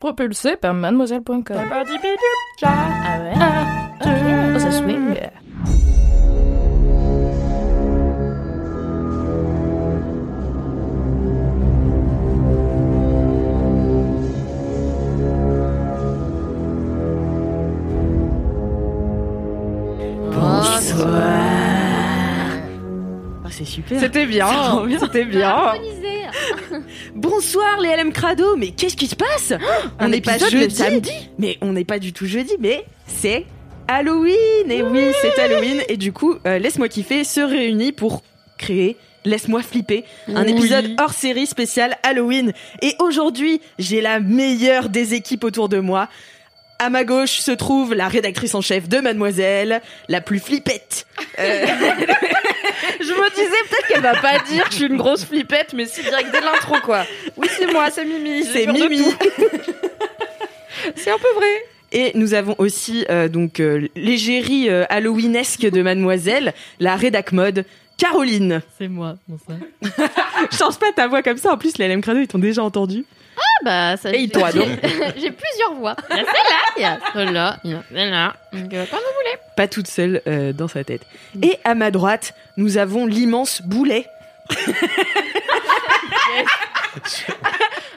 Propulsé par mademoiselle.com. Ah ouais? Ah, oh, ça swing. Ah, c'est super. C'était bien, c'était bien. Bonsoir les LM Crado, mais qu'est-ce qui se passe? On n'est pas jeudi. samedi? Mais on n'est pas du tout jeudi, mais c'est Halloween. Et oui, c'est Halloween. Et du coup, euh, Laisse-moi kiffer se réunit pour créer Laisse-moi flipper, un Oui. épisode hors série spécial Halloween. Et aujourd'hui, j'ai la meilleure des équipes autour de moi. À ma gauche se trouve la rédactrice en chef de Mademoiselle, la plus flippette. Euh, Je me disais peut-être qu'elle va pas dire que je suis une grosse flippette, mais si direct dès l'intro quoi. Oui, c'est moi, c'est Mimi. c'est Mimi. C'est un peu vrai. Et nous avons aussi euh, donc euh, l'égérie euh, halloweenesque de Mademoiselle, la rédac mode Caroline. C'est moi, bonsoir. Change pas ta voix comme ça. En plus, les LM Crado, ils t'ont déjà entendu. Ah bah, ça, Et j'ai- toi, donc j'ai- plusieurs voix. Il y a celle-là, il y a celle-là, il y a celle-là. Donc, euh, comme vous voulez. Pas toute seule euh, dans sa tête. Et à ma droite, nous avons l'immense boulet.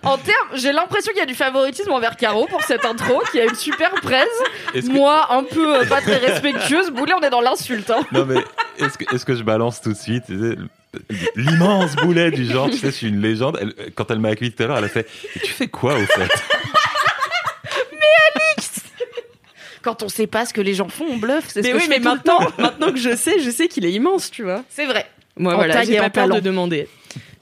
En termes, j'ai l'impression qu'il y a du favoritisme envers Caro pour cette intro, qui a une super presse. Est-ce que- Moi, un peu euh, pas très respectueuse. Boulet, on est dans l'insulte. Hein. Non mais est-ce que, est-ce que je balance tout de suite tu sais, l'immense boulet du genre, tu sais, je suis une légende. Elle- quand elle m'a accueilli tout à l'heure, elle a fait Tu fais quoi au fait? Quand on sait pas ce que les gens font, on bluffe. C'est ce Mais que oui, je mais fais maintenant, maintenant que je sais, je sais qu'il est immense, tu vois. C'est vrai. Moi, En voilà, j'ai pas peur de demander.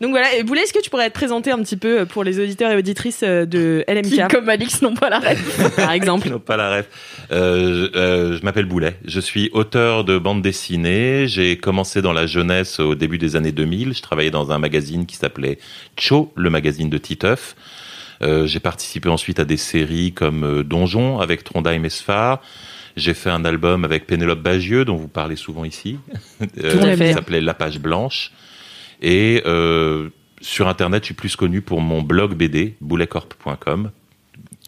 Donc voilà, et Boulet, est-ce que tu pourrais te présenter un petit peu pour les auditeurs et auditrices euh, de Qui, LMK, comme Alix, n'ont pas la rêve. par exemple n'ont pas la rêve. Euh, je euh, je m'appelle Boulet. Je suis auteur de bande dessinée. J'ai commencé dans la jeunesse au début des années 2000. Je travaillais dans un magazine qui s'appelait Cho, le magazine de Titeuf. Euh, j'ai participé ensuite à des séries comme euh, Donjon avec Trondheim et Sfar. J'ai fait un album avec Pénélope Bagieux, dont vous parlez souvent ici, euh, qui s'appelait La Page Blanche. Et euh, sur Internet, je suis plus connu pour mon blog BD, bouletcorp.com.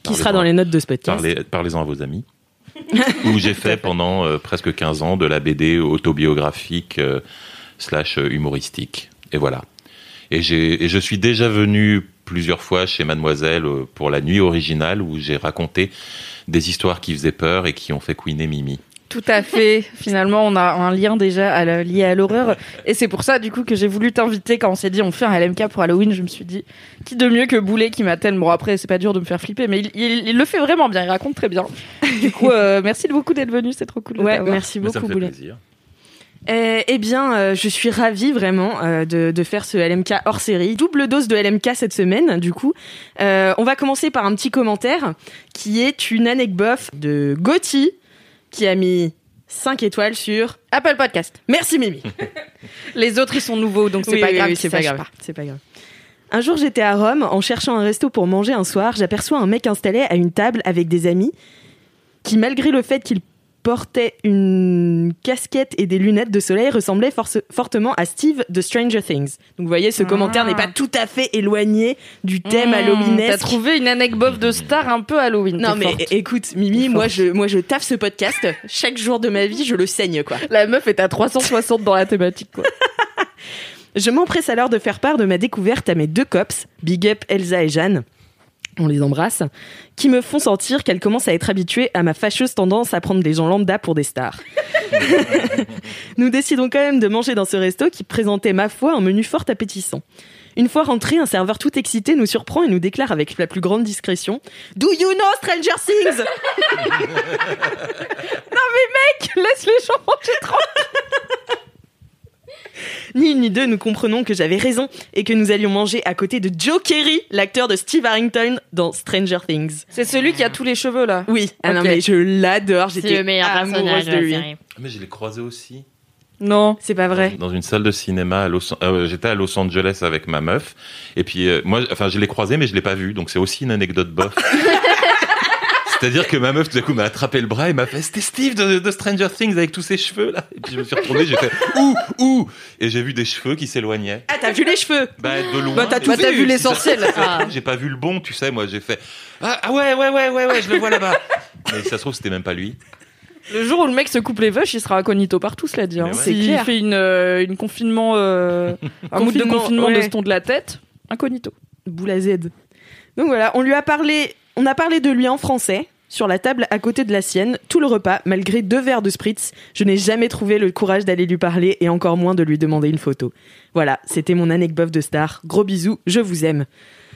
Qui sera dans les notes de ce podcast. Parlez, parlez-en à vos amis. où j'ai fait pendant euh, presque 15 ans de la BD autobiographique euh, slash humoristique. Et voilà. Et, j'ai, et je suis déjà venu plusieurs fois chez Mademoiselle pour la nuit originale où j'ai raconté des histoires qui faisaient peur et qui ont fait couiner Mimi. Tout à fait. Finalement, on a un lien déjà à la- lié à l'horreur. Et c'est pour ça, du coup, que j'ai voulu t'inviter quand on s'est dit on fait un LMK pour Halloween. Je me suis dit, qui de mieux que Boulet qui m'a tellement. Bon, après, c'est pas dur de me faire flipper, mais il, il- il le fait vraiment bien. Il raconte très bien. Du coup, euh, merci beaucoup d'être venu. C'est trop cool. de Ouais, merci ça beaucoup me fait Boulet. plaisir. Euh, eh bien, euh, je suis ravie vraiment euh, de, de faire ce LMK hors série. Double dose de LMK cette semaine, du coup. Euh, on va commencer par un petit commentaire qui est une anecdote de Gauthier qui a mis 5 étoiles sur Apple Podcast. Merci Mimi. Les autres, ils sont nouveaux, donc c'est Oui, pas oui, grave. oui, pas grave. C'est pas grave. Un jour, j'étais à Rome en cherchant un resto pour manger un soir. J'aperçois un mec installé à une table avec des amis qui, malgré le fait qu'il portait une casquette et des lunettes de soleil, ressemblait fortement à Steve de Stranger Things. Donc, vous voyez, ce Ah. commentaire n'est pas tout à fait éloigné du thème Mmh, T'as halloweenesque. trouvé une anecdote de star un peu Halloween. Non mais forte. écoute Mimi, moi je moi je taffe ce podcast chaque jour de ma vie, je le saigne quoi. La meuf est à 360 dans la thématique, quoi. Je m'empresse alors de faire part de ma découverte à mes deux cops, Big Up Elsa et Jeanne, on les embrasse, qui me font sentir qu'elles commencent à être habituées à ma fâcheuse tendance à prendre des gens lambda pour des stars. Nous décidons quand même de manger dans ce resto qui présentait, ma foi, un menu fort appétissant. Une fois rentré, un serveur tout excité nous surprend et nous déclare avec la plus grande discrétion Do you know Stranger Things Laisse les gens manger tranquille. Ni une ni deux, nous comprenons que j'avais raison et que nous allions manger à côté de Joe Kerry, l'acteur de Steve Harrington dans Stranger Things. C'est celui qui a tous les cheveux là. Oui, ah non mais je l'adore, C'est j'étais le meilleur amoureuse de lui. série. Mais je l'ai croisé aussi. Non. C'est pas vrai. Dans une salle de cinéma à Los euh, j'étais à Los Angeles avec ma meuf et puis euh, moi enfin je l'ai croisé mais je l'ai pas vu donc c'est aussi une anecdote bof. C'est-à-dire que ma meuf tout à coup m'a attrapé le bras et m'a fait c'était Steve de, de Stranger Things avec tous ses cheveux là et puis je me suis retourné j'ai fait ouh ouh et j'ai vu des cheveux qui s'éloignaient. Ah, t'as vu les cheveux Bah de loin. Bah, t'as tout c'est- vu. vu l'essentiel. Ah. J'ai pas vu le bon, tu sais, moi j'ai fait ah, ah ouais ouais ouais ouais ouais, je le vois là-bas. Mais ça se trouve c'était même pas lui. Le jour où le mec se coupe les vaches, il sera incognito partout, cela dit. Hein. Ouais. S'il clair. fait une, euh, une confinement, euh, un mood de Confinement, confinement ouais. de ce ton de la tête, incognito. Boule à Z. Donc voilà, on lui a parlé, on a parlé de lui en français sur la table à côté de la sienne tout le repas, malgré deux verres de spritz. Je n'ai jamais trouvé le courage d'aller lui parler et encore moins de lui demander une photo. Voilà, c'était mon anecdote de star. Gros bisous, je vous aime.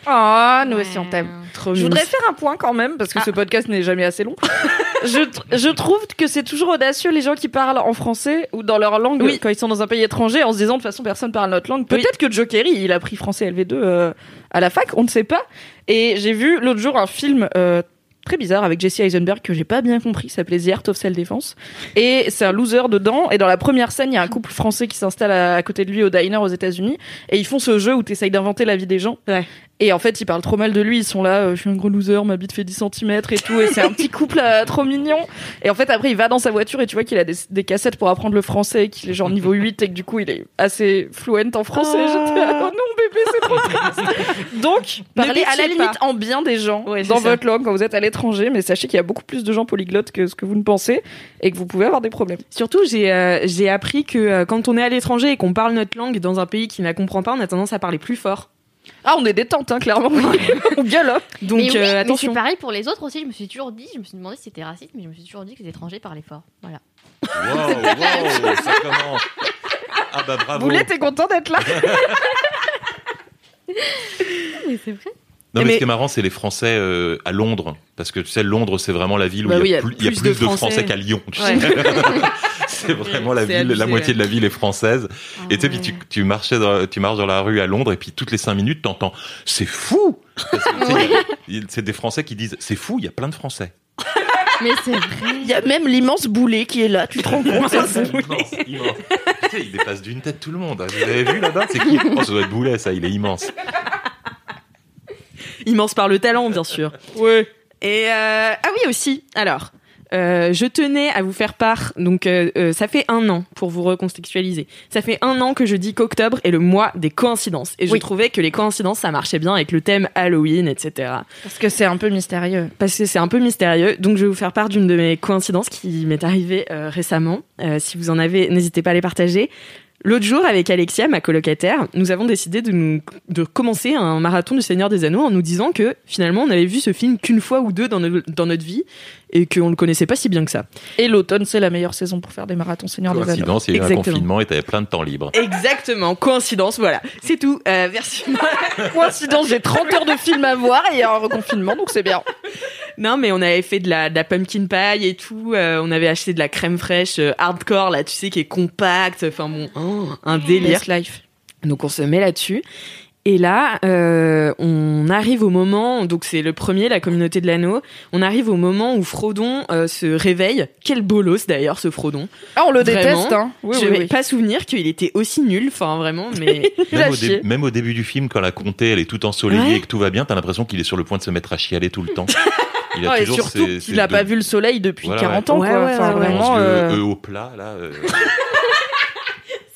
Ah, nous aussi on t'aime. Trop Je voudrais faire un point quand même, parce que ce podcast n'est jamais assez long. je, tr- je trouve que c'est toujours audacieux les gens qui parlent en français ou dans leur langue Oui. quand ils sont dans un pays étranger en se disant de toute façon personne parle notre langue. Peut-être que Joe Kerry, il a pris français LV2 euh, à la fac, on ne sait pas. Et j'ai vu l'autre jour un film euh, très bizarre avec Jesse Eisenberg que j'ai pas bien compris, ça s'appelait The Art of Self-Defense. Et c'est un loser dedans. Et dans la première scène, il y a un couple français qui s'installe à, côté de lui au diner aux États-Unis. Et ils font ce jeu où tu essayes d'inventer la vie des gens. Ouais. Et en fait, ils parlent trop mal de lui. Ils sont là, euh, je suis un gros loser, ma bite fait 10 cm et tout. Et c'est un petit couple euh, trop mignon. Et en fait, après, il va dans sa voiture et tu vois qu'il a des, des cassettes pour apprendre le français, qu'il est genre niveau 8 et que du coup, il est assez fluent en français. Oh. J'étais là, oh non, bébé, c'est trop triste. Donc, parlez à la limite pas. en bien des gens Ouais, dans ça. votre langue quand vous êtes à l'étranger. Mais sachez qu'il y a beaucoup plus de gens polyglottes que ce que vous ne pensez et que vous pouvez avoir des problèmes. Surtout, j'ai euh, j'ai appris que euh, quand on est à l'étranger et qu'on parle notre langue dans un pays qui ne la comprend pas, on a tendance à parler plus fort. Ah, on est détente, hein, clairement. on gueule. hein. Donc mais oui, euh, mais c'est attention. pareil pour les autres aussi. Je me suis toujours dit, je me suis demandé si c'était raciste, mais je me suis toujours dit que les étrangers parlaient fort. Voilà. Wow, wow, ça commence. Ah bah bravo. Boulet, t'es content d'être là Mais c'est vrai. Non, mais, Mais- ce qui est marrant, c'est les Français euh, à Londres. Parce que tu sais, Londres, c'est vraiment la ville où Bah il, oui, y a plus, il y a plus de Français, qu'à Lyon. tu Ouais. sais. c'est vraiment la ville, la moitié ouais. de la ville est française. et tu sais, Ah puis tu, ouais. tu, marchais dans, tu marches dans la rue à Londres et puis toutes les cinq minutes, t'entends « C'est fou !» C'est des Français qui disent « C'est fou, il y a plein de Français. Mais c'est vrai. Il y a même l'immense boulet qui est là, tu te rends compte C'est immense, immense. Tu sais, il dépasse d'une tête tout le monde. Vous avez vu là-bas? C'est qui? Oh, ça doit être Boulet, ça, il est immense. Immense par le talent, bien sûr. Ouais. Et euh, ah oui aussi. Alors, euh, je tenais à vous faire part. Donc, euh, euh, ça fait un an pour vous recontextualiser. Ça fait un an que je dis qu'octobre est le mois des coïncidences. Et je Oui. trouvais que les coïncidences ça marchait bien avec le thème Halloween, etc. Parce que c'est un peu mystérieux. Parce que c'est un peu mystérieux. Donc, je vais vous faire part d'une de mes coïncidences qui m'est arrivée euh, récemment. Euh, si vous en avez, n'hésitez pas à les partager. L'autre jour, avec Alexia, ma colocataire, nous avons décidé de, commencer un marathon du Seigneur des Anneaux en nous disant que finalement, on avait vu ce film qu'une fois ou deux dans, dans notre vie et qu'on le connaissait pas si bien que ça. Et l'automne, c'est la meilleure saison pour faire des marathons Seigneur des Anneaux. Coïncidence, il y a eu un confinement et t'avais plein de temps libre. Exactement, coïncidence, voilà. C'est tout. Euh, merci. Coïncidence, j'ai 30 heures de film à voir et il y a un reconfinement, donc c'est bien. non, mais on avait fait de la, de la pumpkin pie et tout. euh, on avait acheté de la crème fraîche euh, hardcore, là, tu sais, qui est compacte. Enfin bon, oh, un délire. Best life. Donc on se met là-dessus. Et là, euh, on arrive au moment, donc c'est le premier, la communauté de l'anneau, on arrive au moment où Frodon euh, se réveille. Quel bolos d'ailleurs ce Frodon. Ah, on le Vraiment déteste, hein. Oui, Je oui, n'ai oui. pas souvenir qu'il était aussi nul, enfin vraiment, mais... Même au, dé- même au début du film, quand la comté elle est toute ensoleillée Ouais. et que tout va bien, t'as l'impression qu'il est sur le point de se mettre à chialer tout le temps. Il a et toujours surtout ses- qu'il ses a deux- pas vu le soleil depuis Voilà, 40 ouais. ans, Ouais, quoi. ouais, Enfin, vraiment, euh, eux au plat, là. euh,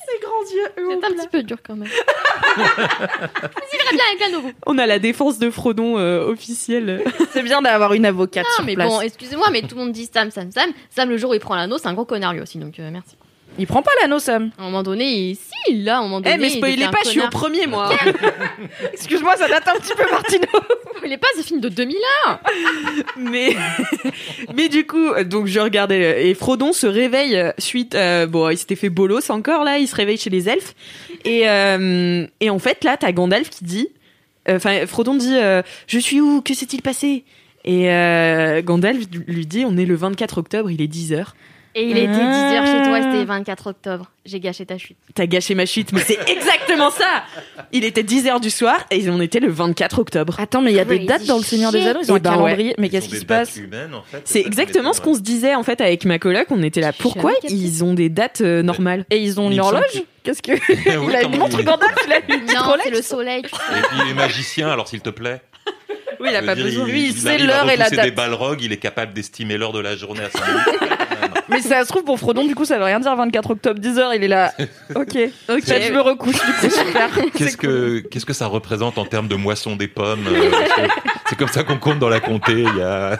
Ses grands yeux, C'est un petit peu dur quand même. Bien avec l'anneau, vous. On a la défense de Frodon euh, officielle. c'est bien d'avoir une avocate Non, sur mais place. bon, excusez-moi, mais tout le monde dit Sam, Sam, Sam. Sam, le jour où il prend l'anneau, c'est un gros connard lui aussi, donc euh, merci. Il prend pas l'anneau, Sam. À un moment donné, il... si, là, à un moment Eh, donné. mais il spoilez pas, je suis au premier, moi. Excuse-moi, ça date un petit peu, Martino. Il est pas ce film de 2001 mais, mais du coup, donc je regardais, euh, et Frodon se réveille euh, suite, euh, bon, il s'était fait bolos encore, là, il se réveille chez les elfes. Et, euh, et en fait, là, t'as Gandalf qui dit, euh, enfin, Frodon dit, je suis où? Que s'est-il passé? Et Gandalf lui dit, on est le 24 octobre, il est 10 heures. Et il était 10h chez toi, Ah. c'était 24 octobre. J'ai gâché ta chute. T'as gâché ma chute, mais c'est exactement ça. Il était 10h du soir et on était le 24 octobre. Attends, mais il y a des dates dans le Seigneur des. Anneaux, ils ont Eh un ben calendrier. Mais Ce qu'est-ce qui se passe. C'est exactement ce qu'on se disait en fait avec ma coloc. On était là. Pourquoi ils ont des dates euh, normales Et ils ont une horloge Qu'est-ce que. Il a une montre il- Gandalf, il a une Non, c'est le soleil. Et puis les magiciens, alors s'il te plaît. Oui, il a Je pas dire, besoin. Lui, il sait l'heure et la repousser des date. balrogs, il est capable d'estimer l'heure de la journée à 5 minutes. Mais ça se trouve, pour Frodon, du coup, ça veut rien dire 24 octobre, 10h, il est là. Ok. Ok. Peut-être je me recouche, du coup, super. Qu'est-ce que, qu'est-ce que ça représente en termes de moisson des pommes euh, c'est- comme ça qu'on compte dans la comté. Il y a...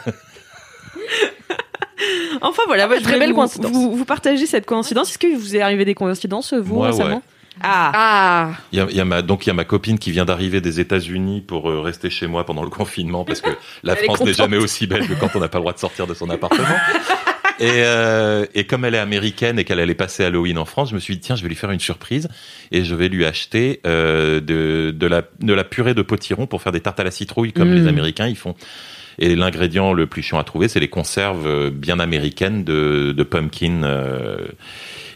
Enfin voilà, je très belle vous, coïncidence. Vous, vous partagez cette coïncidence. Est-ce que vous est arrivé des coïncidences vous Moi, récemment? ouais. Ah. Ah Il y a, il y a ma, donc il y a ma copine qui vient d'arriver des États-Unis pour euh, rester chez moi pendant le confinement parce que la Elle France n'est jamais aussi belle que quand on n'a pas le droit de sortir de son appartement. Et, euh, et comme elle est américaine et qu'elle allait passer Halloween en France, je me suis dit tiens je vais lui faire une surprise et je vais lui acheter euh, de, de, la, de la purée de potiron pour faire des tartes à la citrouille comme Mm. les Américains ils font. Et l'ingrédient le plus chiant à trouver, c'est les conserves bien américaines de, de pumpkin. euh,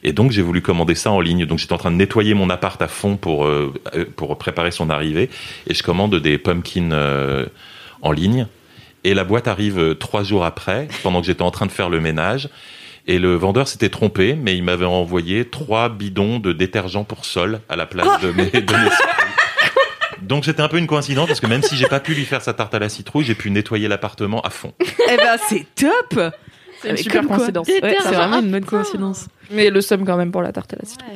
et donc j'ai voulu commander ça en ligne. Donc j'étais en train de nettoyer mon appart à fond pour euh, euh, pour préparer son arrivée. Et je commande des pumpkins euh, en ligne. Et la boîte arrive trois jours après, pendant que j'étais en train de faire le ménage. Et le vendeur s'était trompé, mais il m'avait envoyé trois bidons de détergent pour sol à la place de mes, de Donc c'était un peu une coïncidence parce que même si j'ai pas pu lui faire sa tarte à la citrouille, j'ai pu nettoyer l'appartement à fond. Eh ben c'est top. C'est une super coïncidence. Ouais, c'est vraiment une bonne coïncidence. Mais le somme quand même pour la tarte à la citrouille.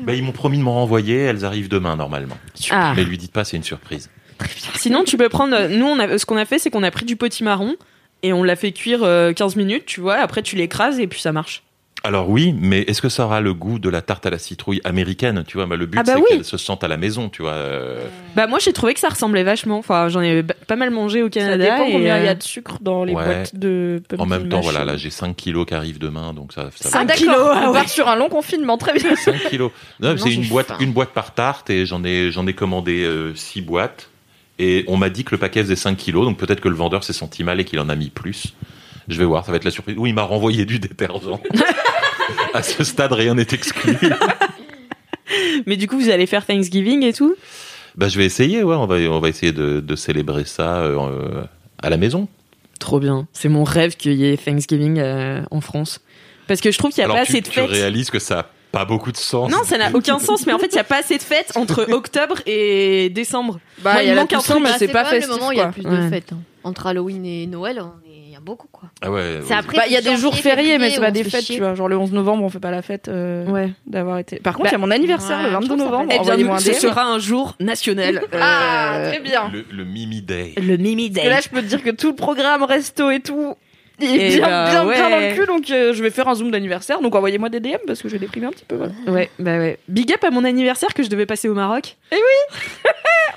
Bah, ils m'ont promis de m'en renvoyer, elles arrivent demain normalement. Ah. Mais lui dites pas, c'est une surprise. Sinon, tu peux prendre. Nous, on a, ce qu'on a fait, c'est qu'on a pris du potimarron et on l'a fait cuire euh, 15 minutes, tu vois. Après, tu l'écrases et puis ça marche. Alors oui, mais est-ce que ça aura le goût de la tarte à la citrouille américaine Tu vois, bah, le but Ah bah c'est oui. qu'elle se sente à la maison, tu vois. euh. Bah, moi, j'ai trouvé que ça ressemblait vachement. Enfin, j'en ai pas mal mangé au Ça Canada. dépend et, combien il y euh, a de sucre dans les Ouais. boîtes de pumpkin En même temps, machine. voilà, là j'ai 5 kilos qui arrivent demain, donc ça, ça Ah va. d'accord, kilos, ah on ouais. part sur un long confinement, très bien. 5 kilos. Non, Non, c'est une boîte, faim. une boîte par tarte et j'en ai, j'en ai commandé 6 boîtes. Et on m'a dit que le paquet faisait 5 kilos, donc peut-être que le vendeur s'est senti mal et qu'il en a mis plus. Je vais voir, ça va être la surprise. Oui, il m'a renvoyé du détergent. à ce stade, rien n'est exclu. Mais du coup, vous allez faire Thanksgiving et tout? Bah, je vais essayer, ouais, on va, on va essayer de, de célébrer ça euh, à la maison. Trop bien. C'est mon rêve qu'il y ait Thanksgiving euh, en France. Parce que je trouve qu'il n'y a Alors, pas tu, assez de tu fêtes. réalises que ça a pas beaucoup de sens. Non, ça n'a aucun sens, mais en fait, il n'y a pas assez de fêtes entre octobre et décembre. Bah, Moi, il y a manque un truc. mais c'est pas même festif, le moment où il y a plus Ouais. de fêtes. hein. Entre Halloween et Noël, on a beaucoup quoi. Ah ouais. C'est Bah, il y a des jours fériés, mais c'est pas des fêtes, chier. tu vois. Genre le 11 novembre, on fait pas la fête euh, Ouais. d'avoir été. Par contre, Bah, il y a mon anniversaire ouais, le je 22 trouve ça novembre. Eh bien, Envoyez-moi un ce sera un jour national. Ah, Euh, très bien. Le, le Mimi Day. Le Mimi Parce que là, Day. je peux te dire que tout le programme resto et tout. Il est Eh bien, bah, bien, ouais. bien dans le cul, donc euh, je vais faire un zoom d'anniversaire. Donc envoyez-moi des DM parce que j'ai déprimé un petit peu. Voilà. Ouais, bah ouais. Big up à mon anniversaire que je devais passer au Maroc,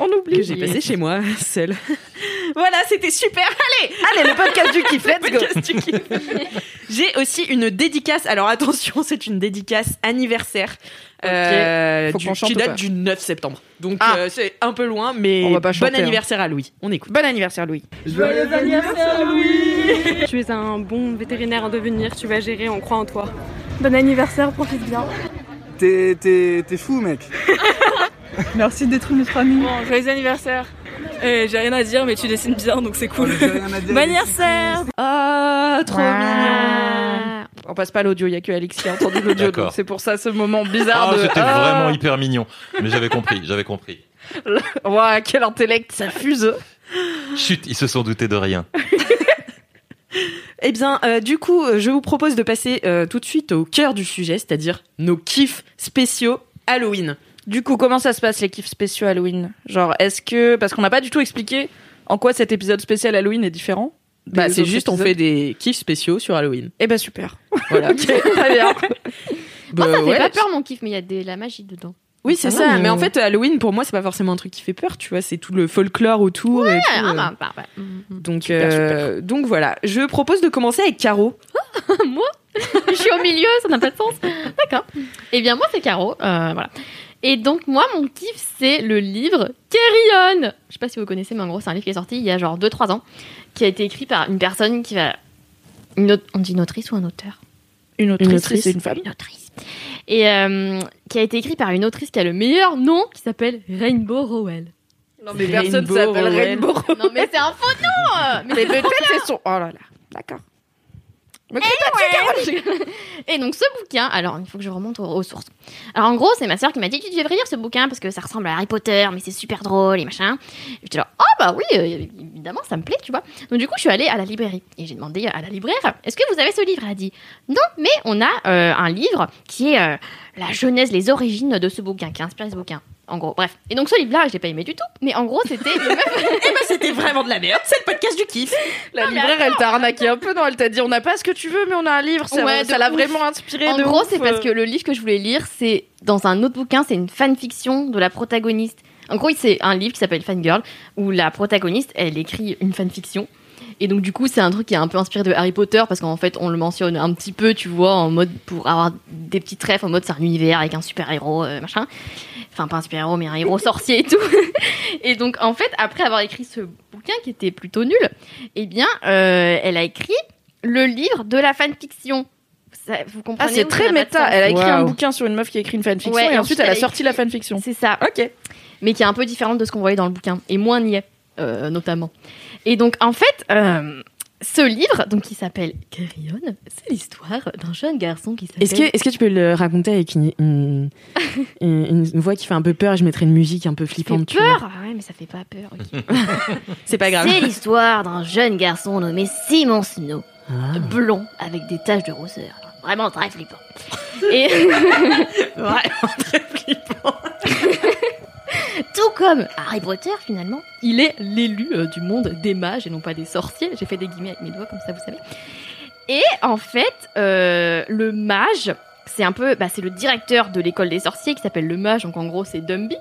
On oublie. que j'ai passé chez moi, seule. voilà, c'était super. Allez, Allez, le podcast du kiff, let's go. J'ai aussi une dédicace. Alors attention, c'est une dédicace anniversaire. Euh, Faut du- qui date du 9 septembre. Donc Ah. euh, c'est un peu loin, mais On va pas bon hein. anniversaire à Louis. On écoute. Bon anniversaire, Louis. Tu es un bon vétérinaire en devenir, tu vas gérer, on croit en toi. Bon anniversaire, profite bien. T'es, t'es, t'es fou, mec. Merci d'être notre ami. Bon, joyeux anniversaire. Eh, J'ai rien à dire, mais tu dessines bien, donc c'est cool. Dire. Bon anniversaire Ah, trop mignon. On passe pas l'audio, il y a que Alex qui a entendu l'audio, donc c'est pour ça ce moment bizarre Ah, de. c'était Ah, vraiment hyper mignon. Mais j'avais compris, j'avais compris. Ouah, quel intellect, ça fuse. Chut, ils se sont doutés de rien. Eh bien, euh, du coup, euh, je vous propose de passer euh, tout de suite au cœur du sujet, c'est-à-dire nos kiffs spéciaux Halloween. Du coup, comment ça se passe les kiffs spéciaux Halloween? Genre, est-ce que parce qu'on n'a pas du tout expliqué en quoi cet épisode spécial Halloween est différent? Bah, c'est juste, on fait des kiffs spéciaux sur Halloween. Eh ben super. Voilà. Ok, très bien. Bah, Moi, ça fait ouais. pas peur mon kiff, mais il y a de la magie dedans. Oui, c'est Ah ça. non, Mais en fait, Halloween, pour moi, c'est pas forcément un truc qui fait peur, tu vois. C'est tout le folklore autour. et tout, Ah, euh. bah, bah, bah. Mhm. Donc, Super, euh, donc voilà. Je propose de commencer avec Caro. moi Je suis au milieu, ça n'a pas de sens. D'accord. Eh bien, moi, c'est Caro. euh, voilà. Et donc, moi, mon kiff, c'est le livre Carry On. Je sais pas si vous connaissez, mais en gros, c'est un livre qui est sorti il y a genre 2-3 ans, qui a été écrit par une personne qui va. Une autre- On dit une autrice ou un auteur? Une autrice, Une autrice. c'est une femme. Une autrice. Et euh, qui a été écrit par une autrice qui a le meilleur nom, qui s'appelle Rainbow Rowell. Non, mais personne s'appelle Rainbow Rowell. Non, mais c'est un faux nom Mais Mais peut-être c'est son. Oh là là. D'accord. Pas dessus, Et donc ce bouquin, alors il faut que je remonte aux, aux sources. Alors en gros, c'est ma sœur qui m'a dit tu devrais lire ce bouquin parce que ça ressemble à Harry Potter, mais c'est super drôle et machin. Et j'étais là, oh bah oui, euh, évidemment, ça me plaît, tu vois. Donc du coup, je suis allée à la librairie et j'ai demandé à la libraire, est-ce que vous avez ce livre? Elle a dit, non, mais on a euh, un livre qui est euh, la genèse, les origines de ce bouquin, qui a inspiré ce bouquin. En gros, bref. Et donc ce livre-là, je l'ai pas aimé du tout. Mais en gros, c'était même Eh ben, c'était vraiment de la merde. C'est le podcast du kiff. La Non, mais libraire, elle t'a arnaqué un peu, non? Elle t'a dit, on n'a pas ce que tu veux, mais on a un livre. Ça Ouais, de ça l'a vraiment inspiré. En de gros, c'est parce que le livre que je voulais lire, c'est dans un autre bouquin, c'est une fanfiction de la protagoniste. En gros, c'est un livre qui s'appelle Fangirl, où la protagoniste, elle écrit une fanfiction. Et donc, du coup, c'est un truc qui est un peu inspiré de Harry Potter, parce qu'en fait, on le mentionne un petit peu, tu vois, en mode pour avoir des petits trèfles, en mode c'est un univers avec un super-héros, euh, machin. Enfin, pas un super-héros, mais un héros sorcier et tout. et donc, en fait, après avoir écrit ce bouquin qui était plutôt nul, eh bien, euh, elle a écrit le livre de la fanfiction. Ça, vous Ah, comprenez c'est où très méta. Elle a écrit un Waouh. bouquin sur une meuf qui a écrit une fanfiction Ouais, et ensuite elle a écrit- sorti la fanfiction. C'est ça. Ok. mais qui est un peu différente de ce qu'on voyait dans le bouquin, et moins niais, euh, notamment. Et donc, en fait, euh, ce livre, donc qui s'appelle Carrion, c'est l'histoire d'un jeune garçon qui s'appelle. Est-ce que, est-ce que tu peux le raconter avec une, une, une- une voix qui fait un peu peur et je mettrais une musique un peu flippante tu vois. peur Ah ouais, mais ça fait pas peur. C'est pas grave. C'est l'histoire d'un jeune garçon nommé Simon Snow, Ah. blond avec des taches de rousseur. Vraiment très flippant. Et Vraiment très flippant. Comme Harry Potter finalement, il est l'élu euh, du monde des mages et non pas des sorciers. J'ai fait des guillemets avec mes doigts comme ça, vous savez. Et en fait, euh, le mage, c'est un peu, bah, c'est le directeur de l'école des sorciers qui s'appelle le mage, donc en gros c'est Dumby.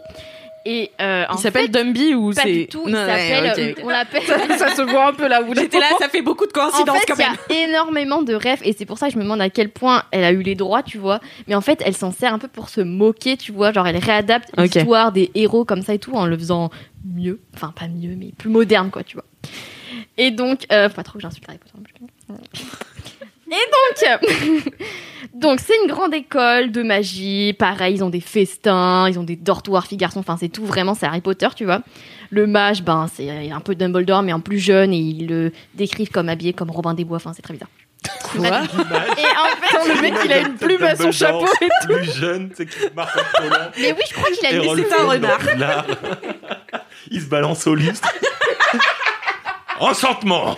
Et euh, en Il s'appelle fait, Dumby ou pas c'est du tout. Il Non, ouais, s'appelle, ok. on l'appelle. ça se voit un peu là où J'étais là, ça fait beaucoup de En coïncidences fait, quand il y même. a énormément de rêves et c'est pour ça que je me demande à quel point elle a eu les droits, tu vois. Mais en fait, elle s'en sert un peu pour se moquer, tu vois. Genre, elle réadapte l'histoire des héros comme ça et tout en le faisant mieux. Enfin, pas mieux, mais plus moderne, quoi, tu vois. Et donc, euh, faut pas trop que j'insulte Harry Potter. Et donc, donc c'est une grande école de magie. Pareil, ils ont des festins, ils ont des dortoirs filles garçons. Enfin, c'est tout vraiment, c'est Harry Potter, tu vois. Le mage, ben, c'est un peu Dumbledore, mais en plus jeune, et ils le décrivent comme habillé comme Robin des Bois. Enfin, c'est très bizarre. Quoi Et en fait, le mec il a une plume à son chapeau et tout. Plus jeune, c'est qui marche en collant. mais oui, je crois qu'il a une c'est un renard. Il se balance au lustre. Enchantement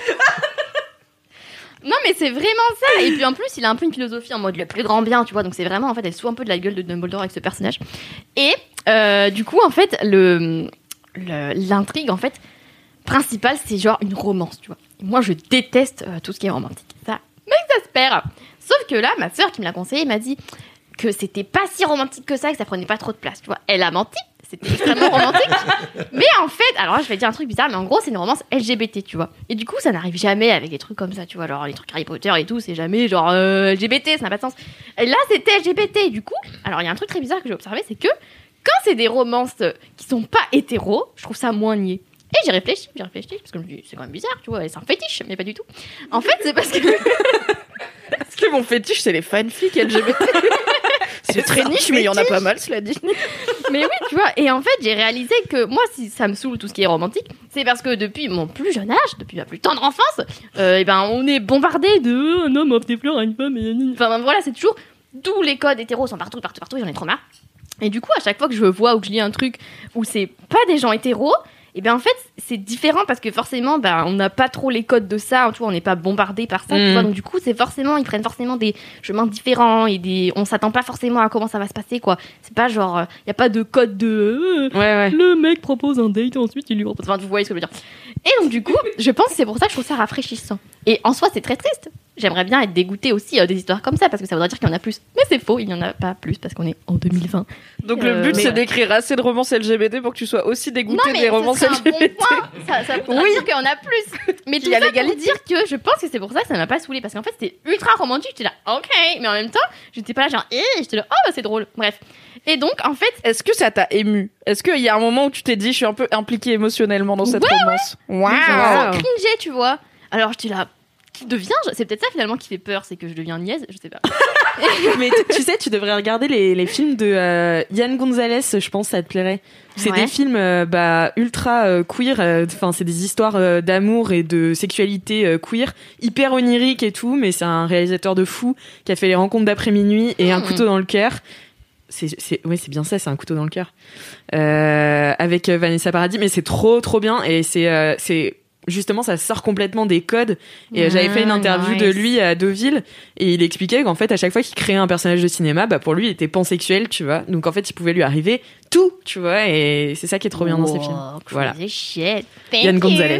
Non, mais c'est vraiment ça. Et puis en plus, il a un peu une philosophie en mode le plus grand bien, tu vois. Donc c'est vraiment, en fait, elle se fout un peu de la gueule de Dumbledore avec ce personnage. Et euh, du coup, en fait, le l'intrigue, en fait, principale, c'est genre une romance, tu vois. Et moi, je déteste euh, tout ce qui est romantique. Ça m'exaspère. Sauf que là, ma sœur qui me l'a conseillé m'a dit que c'était pas si romantique que ça, que ça prenait pas trop de place, tu vois. Elle a menti. C'était extrêmement romantique. Mais en fait, alors là, je vais dire un truc bizarre, mais en gros, c'est une romance LGBT, tu vois. Et du coup, ça n'arrive jamais avec des trucs comme ça, tu vois. Alors, les trucs Harry Potter et tout, c'est jamais genre euh, LGBT, ça n'a pas de sens. Et là, c'était LGBT. Et du coup, alors, il y a un truc très bizarre que j'ai observé, c'est que quand c'est des romances qui sont pas hétéros, je trouve ça moins niais. Et j'ai réfléchi, j'ai réfléchi, parce que je me dis, c'est quand même bizarre, tu vois, c'est un fétiche, mais pas du tout. En fait, c'est parce que. Parce que mon fétiche c'est les fanfics LGBT. c'est très niche mais il y en a pas mal cela dit. Mais oui, tu vois. Et en fait, j'ai réalisé que moi, si ça me saoule tout ce qui est romantique, c'est parce que depuis mon plus jeune âge, depuis ma plus tendre enfance, euh, eh ben, on est bombardé de un homme offre des fleurs à une femme. Et... Enfin, ben, voilà, c'est toujours d'où les codes hétéros sont partout, partout, partout. J'en ai trop marre. Et du coup, à chaque fois que je vois ou que je lis un truc où c'est pas des gens hétéros, et bien en fait, c'est différent parce que forcément, ben, on n'a pas trop les codes de ça, tu vois, on n'est pas bombardé par ça, tu Mhm. vois. Donc du coup, c'est forcément, ils prennent forcément des chemins différents et des, on s'attend pas forcément à comment ça va se passer, quoi. C'est pas genre, il y a pas de code de, euh, Ouais, ouais. le mec propose un date, ensuite il lui propose. Enfin, vous voyez ce que je veux dire. Et donc, du coup, je pense que c'est pour ça que je trouve ça rafraîchissant. Et en soi, c'est très triste. J'aimerais bien être dégoûtée aussi euh, des histoires comme ça, parce que ça voudrait dire qu'il y en a plus. Mais c'est faux, il n'y en a pas plus, parce qu'on est en 2020. Donc Euh, le but c'est ouais. d'écrire assez de romances LGBT pour que tu sois aussi dégoûté non, mais des ce romances un bon LGBT. point. Ça, ça voudrait Oui. dire qu'il y en a plus. Mais tout y a ça pour l'égalité. dire que je pense que c'est pour ça que ça m'a pas saoulé Parce qu'en fait, c'était ultra romantique. J'étais là, ok. Mais en même temps, j'étais pas là genre, eh, j'étais là, oh, bah, c'est drôle. Bref. Et donc, en fait, Est-ce que ça t'a ému? Est-ce qu'il y a un moment où tu t'es dit je suis un peu impliquée émotionnellement dans cette Ouais, romance? Mais Waouh genre, cringé, tu vois. Alors j'étais là, C'est peut-être ça finalement qui fait peur, c'est que je deviens niaise, je sais pas. Mais tu sais, tu devrais regarder les, les films de euh, Yann Gonzalez, je pense, ça te plairait. C'est Ouais. des films euh, bah, ultra euh, queer, euh, enfin c'est des histoires d'amour et de sexualité queer, hyper oniriques et tout, mais c'est un réalisateur de fou qui a fait les rencontres d'après minuit et un Hmm. couteau dans le cœur. C'est, c'est, ouais, c'est bien ça, c'est un couteau dans le cœur. Euh, avec Vanessa Paradis, mais c'est trop, trop bien et c'est, euh, c'est justement, ça sort complètement des codes. Et euh, j'avais fait une Ah, interview de lui à Deauville et il expliquait qu'en fait, à chaque fois qu'il créait un personnage de cinéma, bah pour lui, il était pansexuel, tu vois. Donc en fait, il pouvait lui arriver tout, tu vois. Et c'est ça qui est trop bien dans ces films. Voilà. Shit. Yann. Gonzalez.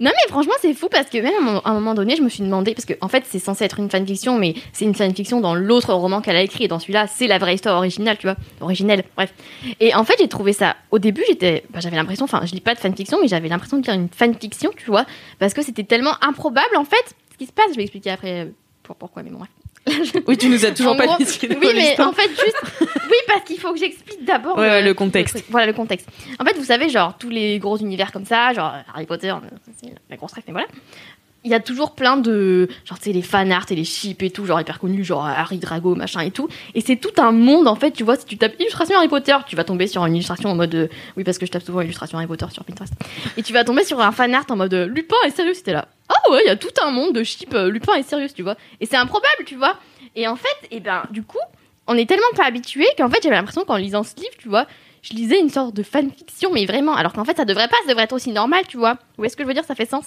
Non mais franchement c'est fou parce que même à un moment- donné je me suis demandé parce que en fait c'est censé être une fanfiction mais c'est une fanfiction dans l'autre roman qu'elle a écrit. Et dans celui-là c'est la vraie histoire originale tu vois. Originelle bref. Et en fait j'ai trouvé ça au début j'étais bah, j'avais l'impression enfin je lis pas de fanfiction mais j'avais l'impression de lire une fanfiction tu vois parce que c'était tellement improbable en fait ce qui se passe. Je vais expliquer après euh, pour- pourquoi mais bon bref. Oui, tu nous as toujours En pas gros, dit Oui, mais en fait, juste. Oui, parce qu'il faut que j'explique d'abord. Ouais, euh, le contexte. Voilà, le contexte. En fait, vous savez, genre, tous les gros univers comme ça, genre Harry Potter, euh, c'est la grosse rêve, mais voilà. Il y a toujours plein de. Genre, tu sais, les fanarts et les ships et tout, genre hyper connus, genre Harry Drago, machin et tout. Et c'est tout un monde, en fait, tu vois, si tu tapes illustration Harry Potter, tu vas tomber sur une illustration en mode. euh, Oui, parce que je tape souvent illustration Harry Potter sur Pinterest. Et tu vas tomber sur un fanart en mode euh, Lupin est sérieux, c'était là. Ah ouais, il y a tout un monde de ships, euh, Lupin est sérieux, tu vois. Et c'est improbable, tu vois. Et en fait, et ben, du coup, on est tellement pas habitué qu'en fait, j'avais l'impression qu'en lisant ce livre, tu vois, je lisais une sorte de fanfiction, mais vraiment. Alors qu'en fait, ça devrait pas, ça devrait être aussi normal, tu vois. Ou est-ce que je veux dire, ça fait sens?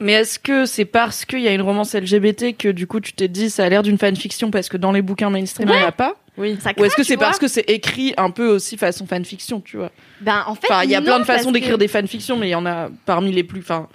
Mais est-ce que c'est parce qu'il y a une romance LGBT que du coup tu t'es dit ça a l'air d'une fanfiction parce que dans les bouquins mainstream il n'y en a pas Oui. ça Ou est-ce craint, que c'est parce que c'est écrit un peu aussi façon fanfiction, tu vois? Ben, en fait, Enfin, il y a non, plein de façons d'écrire que- des fanfictions, mais il y en a parmi les plus. Enfin,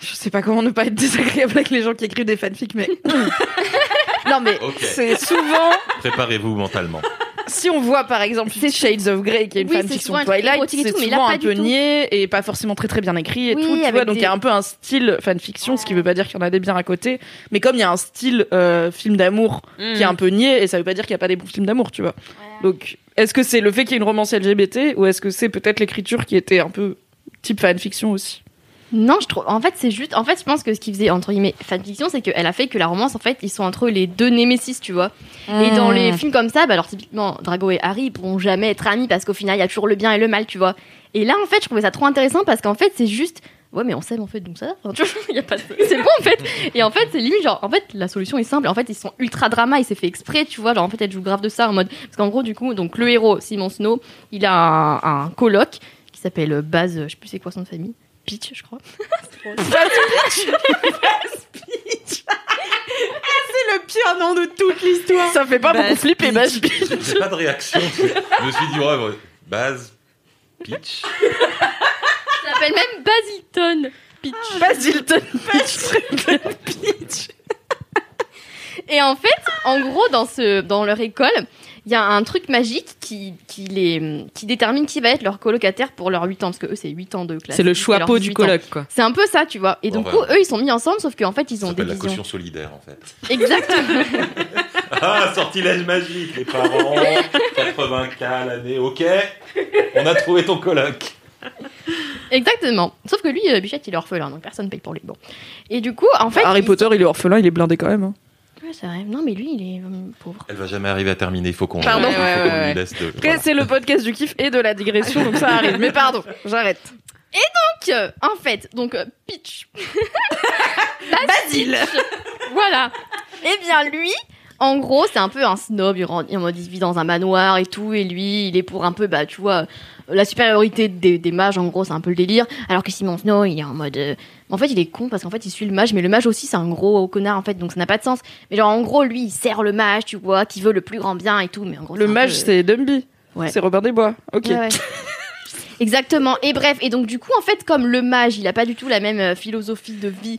je sais pas comment ne pas être désagréable avec les gens qui écrivent des fanfics, mais. non, mais c'est souvent. Préparez-vous mentalement. Si on voit par exemple Shades of Grey, qui est une Oui, fanfiction Twilight, c'est tout, mais là, souvent un peu niais et pas forcément très très bien écrit et Oui, tout, tu vois. Donc il y a un peu un style fanfiction, ce qui veut pas dire qu'il y en a des biens à côté, mais comme il y a un style euh, film d'amour Mm. qui est un peu niais, et ça veut pas dire qu'il y a pas des bons films d'amour, tu vois. Donc est-ce que c'est le fait qu'il y ait une romance LGBT ou est-ce que c'est peut-être l'écriture qui était un peu type fanfiction aussi? Non, je trouve. En fait, c'est juste. En fait, je pense que ce qui faisait entre guillemets fanfiction, c'est qu'elle a fait que la romance, en fait, ils sont entre les deux némésis, tu vois. Et dans Hmm. les films comme ça, bah alors typiquement, Drago et Harry ils pourront jamais être amis parce qu'au final, il y a toujours le bien et le mal, tu vois. Et là, en fait, je trouvais ça trop intéressant parce qu'en fait, c'est juste. Ouais, mais on s'aime en fait, donc ça. Enfin, tu vois, il y a pas de- C'est bon en fait. Et en fait, c'est limite genre. En fait, la solution est simple. En fait, ils sont ultra drama. Il s'est fait exprès, tu vois. Genre, en fait, elle joue grave de ça en mode. Parce qu'en gros, du coup, donc le héros, Simon Snow, il a un, un coloc qui s'appelle Baz. Je sais plus c'est quoi son famille. Peach, je crois. C'est le pire nom de toute l'histoire. Ça fait pas Baz beaucoup flipper, Peach. Baz Peach. J'ai pas de réaction. Je me suis dit, ouais, base, pitch. Il s'appelle même Basilton. Peach. Basilton Peach. Et en fait, en gros, dans, ce, dans leur école, il y a un truc magique qui, qui, les, qui détermine qui va être leur colocataire pour leurs 8 ans. Parce que eux, c'est 8 ans de classe. C'est le choix peau du 18 ans. coloc, quoi. C'est un peu ça, tu vois. Et Bon, donc, bah. coup, eux, ils sont mis ensemble, sauf qu'en fait, ils Ça ont des s'appelle la caution solidaire, en fait. Exactement. Ah, sortilège magique, les parents, 80K à l'année, ok. On a trouvé ton coloc. Exactement. Sauf que lui, euh, Bichette, il est orphelin, donc personne paye pour lui. Bon. Et du coup, en fait. Harry il- Potter, il est orphelin, il est blindé quand même. hein. Ouais, c'est vrai. Non, mais lui, il est euh, pauvre. Elle va jamais arriver à terminer, il faut qu'on Pardon. il faut Ouais, qu'on ouais, lui laisse de. Après, voilà. c'est le podcast du kiff et de la digression, donc ça arrive. Mais pardon, j'arrête. Donc, euh, en fait, donc, euh, Peach. Basile. Voilà. Eh bien, lui, en gros, c'est un peu un snob. Il, rend- en mode, il vit dans un manoir et tout. Et lui, il est pour un peu, bah, tu vois, euh, la supériorité des, des mages. En gros, c'est un peu le délire. Alors que Simon Snow, il est en mode. euh, en fait, il est con parce qu'en fait, il suit le mage. Mais le mage aussi, c'est un gros connard, en fait. Donc, ça n'a pas de sens. Mais genre, en gros, lui, il sert le mage, tu vois, qui veut le plus grand bien et tout. Mais en gros, Le mage, peu- c'est Dumby. Ouais. C'est Robert Desbois. Ok. Ouais, ouais. Exactement. Et bref, et donc du coup, en fait, comme le mage, il a pas du tout la même euh, philosophie de vie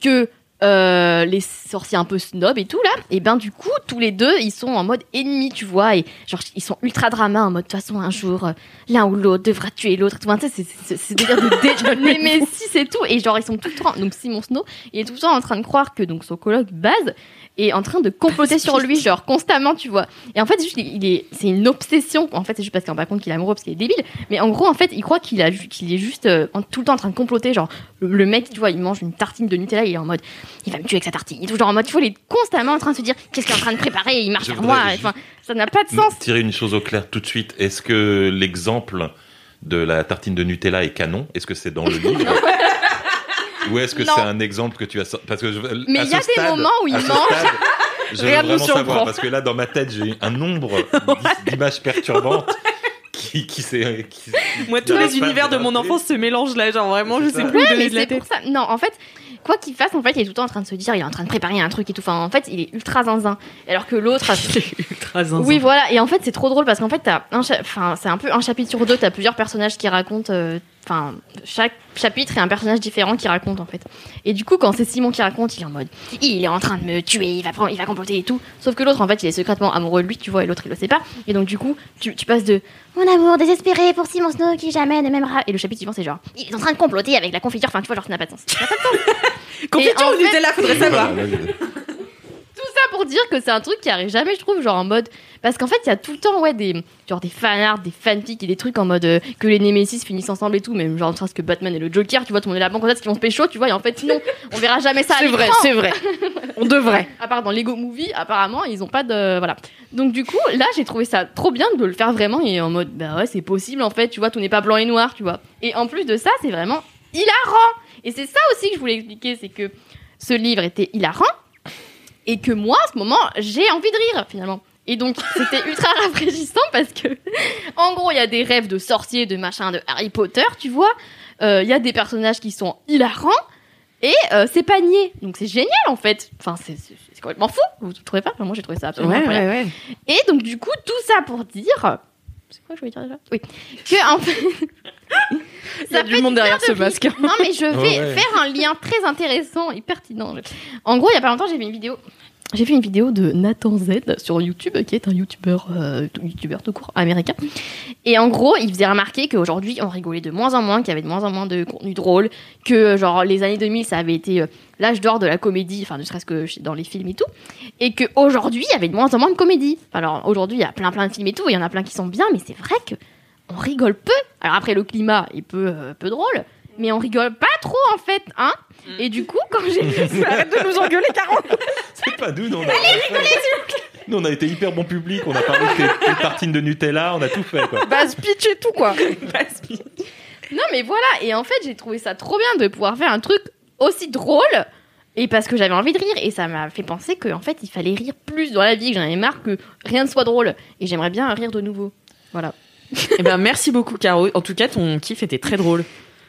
que euh, les sorciers un peu snob et tout là, et ben du coup, tous les deux, ils sont en mode ennemi, tu vois, et genre ils sont ultra drama en mode de toute façon un jour euh, l'un ou l'autre devra tuer l'autre. tout. Enfin, tu sais, c'est- c'est délire de dé- némésis et tout, et genre ils sont tout le temps. Donc Simon Snow, il est tout le temps en train de croire que donc son coloc base est en train de comploter sur lui, genre constamment, tu vois. Et en fait, juste, il est, c'est une obsession. En fait, c'est juste parce rend pas compte qu'il est amoureux parce qu'il est débile. Mais en gros, en fait, il croit qu'il a, qu'il est juste euh, tout le temps en train de comploter. Genre, le, le mec, tu vois, il mange une tartine de Nutella, il est en mode, il va me tuer avec sa tartine. Il est toujours en mode, tu vois, il est constamment en train de se dire qu'est-ce qu'il est en train de préparer, il marche vers moi. Enfin, ça n'a pas de sens. Tirer une chose au clair tout de suite. Est-ce que l'exemple de la tartine de Nutella est canon? Est-ce que c'est dans le livre? Ou est-ce que c'est un exemple que tu as sorti? Parce que je, Mais il y a des moments où il mange. Je veux vraiment savoir parce que là dans ma tête j'ai un nombre d'i- d'images perturbantes qui qui Moi, tous les univers de mon enfance se mélangent là. Genre, vraiment, je C'est sais ça. plus où Ouais, donner mais de la c'est tête. pour ça. Non, en fait, quoi qu'il fasse, en fait, il est tout le temps en train de se dire, il est en train de préparer un truc et tout. Enfin, en fait, il est ultra zinzin. Alors que l'autre. Ultra zinzin. Oui, voilà. Et en fait, c'est trop drôle parce qu'en fait, t'as un cha- enfin, c'est un peu un chapitre sur deux. T'as plusieurs personnages qui racontent. euh, Enfin, chaque chapitre est un personnage différent qui raconte en fait. Et du coup, quand c'est Simon qui raconte, il est en mode, il est en train de me tuer, il va prendre, il va comploter et tout. Sauf que l'autre, en fait, il est secrètement amoureux de lui, tu vois, et l'autre, il le sait pas. Et donc, du coup, tu, tu passes de mon amour désespéré pour Simon Snow qui jamais ne m'aimera. Et le chapitre suivant, c'est genre, il est en train de comploter avec la confiture. Enfin, tu vois, genre, ça n'a pas de sens. Ça n'a pas de sens. Confiture ou fait- Nutella, faudrait savoir. Voilà, là, je- Tout ça pour dire que c'est un truc qui arrive jamais, je trouve, genre en mode. Parce qu'en fait, il y a tout le temps, ouais, des, genre des fanarts, des fanfics et des trucs en mode euh, que les Nemesis finissent ensemble et tout, même genre, ne que Batman et le Joker, tu vois, tout le monde est là, bon, quand qu'ils vont se pécho, tu vois, et en fait, non, on verra jamais ça C'est vrai, c'est vrai. On devrait. À part dans Lego Movie, apparemment, ils ont pas de. Voilà. Donc, du coup, là, j'ai trouvé ça trop bien de le faire vraiment et en mode, bah ouais, c'est possible en fait, tu vois, tout n'est pas blanc et noir, tu vois. Et en plus de ça, c'est vraiment hilarant. Et c'est ça aussi que je voulais expliquer, c'est que ce livre était hilarant et que moi, en ce moment, j'ai envie de rire finalement. Et donc, c'était ultra rafraîchissant parce que, en gros, il y a des rêves de sorciers, de machin, de Harry Potter, tu vois. Euh, Il y a des personnages qui sont hilarants et euh, c'est pas nié. Donc, c'est génial en fait. Enfin, c'est- complètement fou. Vous trouvez pas? Enfin, Moi, j'ai trouvé ça absolument Ouais, incroyable. ouais, ouais. Et donc, du coup, tout ça pour dire. C'est quoi que je voulais dire déjà Oui. Que, en fait. Il y a ça du fait monde derrière de ce masque. Non, mais je vais Ouais, ouais. faire un lien très intéressant et pertinent. En gros, il y a pas longtemps, j'ai vu une vidéo. J'ai fait une vidéo de Nathan Z sur YouTube, qui est un youtubeur, euh, tout court américain. Et en gros, il faisait remarquer qu'aujourd'hui, on rigolait de moins en moins, qu'il y avait de moins en moins de contenu drôle, que genre les années 2000, ça avait été euh, l'âge d'or de la comédie, enfin ne serait-ce que dans les films et tout, et qu'aujourd'hui, il y avait de moins en moins de comédie. Alors aujourd'hui, il y a plein plein de films et tout, il y en a plein qui sont bien, mais c'est vrai que on rigole peu. Alors après, le climat est peu, euh, peu drôle, mais on rigole pas trop en fait, hein Et du coup, quand j'ai vu ça, Arrête de nous engueuler, Caro. C'est pas nous, non. on a- Nous, on a été hyper bon public. On a parlé de tes, tartines de Nutella. On a tout fait, quoi. Base pitch et tout, quoi. Non, mais voilà. Et en fait, j'ai trouvé ça trop bien de pouvoir faire un truc aussi drôle. Et parce que j'avais envie de rire. Et ça m'a fait penser qu'en fait, il fallait rire plus dans la vie. Que j'en avais marre que rien ne soit drôle. Et j'aimerais bien rire de nouveau. Voilà. Eh ben, merci beaucoup, Caro. En tout cas, ton kiff était très drôle.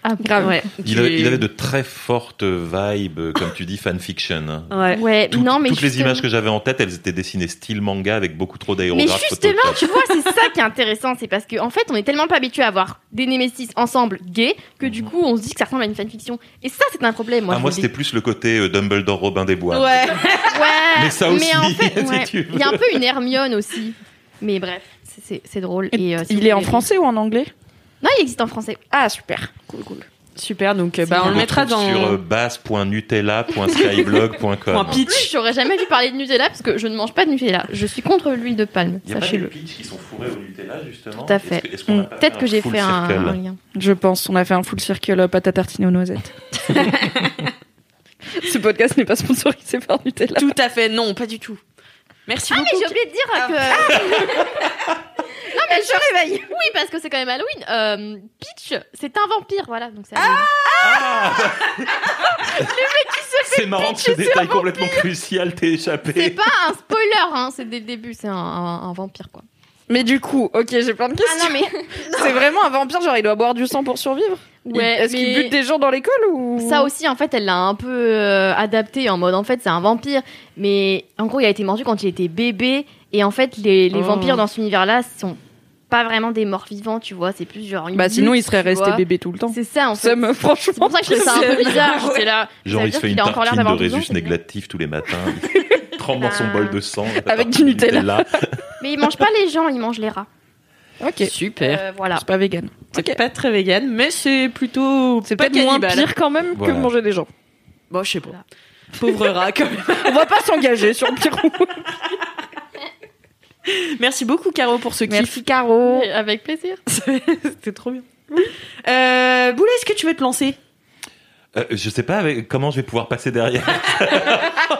Ah, Grave, ouais. Il avait, il avait de très fortes vibes, comme tu dis, fanfiction. Ouais. Ouais, Tout- non, mais toutes les justement- images que j'avais en tête, elles étaient dessinées style manga avec beaucoup trop Mais d'aérographes. justement, Photoshop. tu vois, c'est ça qui est intéressant. C'est parce qu'en en fait, on est tellement pas habitué à voir des Némésis ensemble gays que du coup, on se dit que ça ressemble à une fanfiction. Et ça, c'est un problème. Moi, ah, moi c'était plus le côté euh, Dumbledore Robin des Bois. Ouais. Ouais. Mais ça aussi, en fait, si ouais, tu veux. il y a un peu une Hermione aussi. Mais bref, c'est- drôle. Et, euh, si Il est en français ou en anglais? Non, il existe en français. Ah, super. Cool, cool. Super, donc euh, bah, on le mettra dans. sur euh, base.nutella.skyblog.com. Pitch. j'aurais jamais dû parler de Nutella parce que je ne mange pas de Nutella. Je suis contre l'huile de palme, Il y a pas des sachez-le. qui sont fourrés au Nutella, justement Tout à fait. Mm. pas Peut-être que j'ai fait un, lien. Je pense. On a fait un full circle euh, pâte à tartiner aux noisettes. Ce podcast n'est pas sponsorisé par Nutella. Tout à fait, non, pas du tout. Merci Ah, mais beaucoup. j'ai oublié de dire que. non, mais je réveille. Oui, parce que c'est quand même Halloween. Euh, Peach, c'est un vampire, voilà. Donc c'est Halloween. Ah C'est marrant que ce détail complètement crucial t'ait C'est échappé. pas un spoiler, hein, c'est dès le début, c'est un, un- un vampire, quoi. Mais du coup, ok, j'ai plein de Ah questions. non, mais. C'est vraiment un vampire, genre il doit boire du sang pour survivre? Ouais, Est-ce qu'il bute des gens dans l'école ou? Ça aussi, en fait, elle l'a un peu euh, adapté en mode, en fait, c'est un vampire. Mais en gros, il a été mordu quand il était bébé. Et en fait, les, les Oh. vampires dans cet univers-là sont pas vraiment des morts vivants, tu vois. C'est plus genre une Bah sinon lutte, il serait resté vois. bébé tout le temps. C'est ça, en fait. Ça me franchement. C'est pour ça que je trouve ça un peu bizarre. Là. Genre, il se fait une tartine de d'avoir 12 ans, résus c'est néglatif tous les matins. Trempe dans son Bah. bol de sang. Avec du Nutella. Mais il mange pas les gens, il mange les rats. Ok. Super. Euh, voilà. C'est pas vegan. C'est pas très vegan, mais c'est plutôt. C'est pas peut-être moins pire quand même Voilà. que manger des gens. Bon, je sais pas. Voilà. Pauvre rat, quand même. On va pas s'engager sur le pirou. Merci beaucoup, Caro, pour ce kiff. Merci Caro. Avec plaisir. C'était trop bien. Euh, Boulet, est-ce que tu veux te lancer? Euh, je sais pas avec- comment je vais pouvoir passer derrière.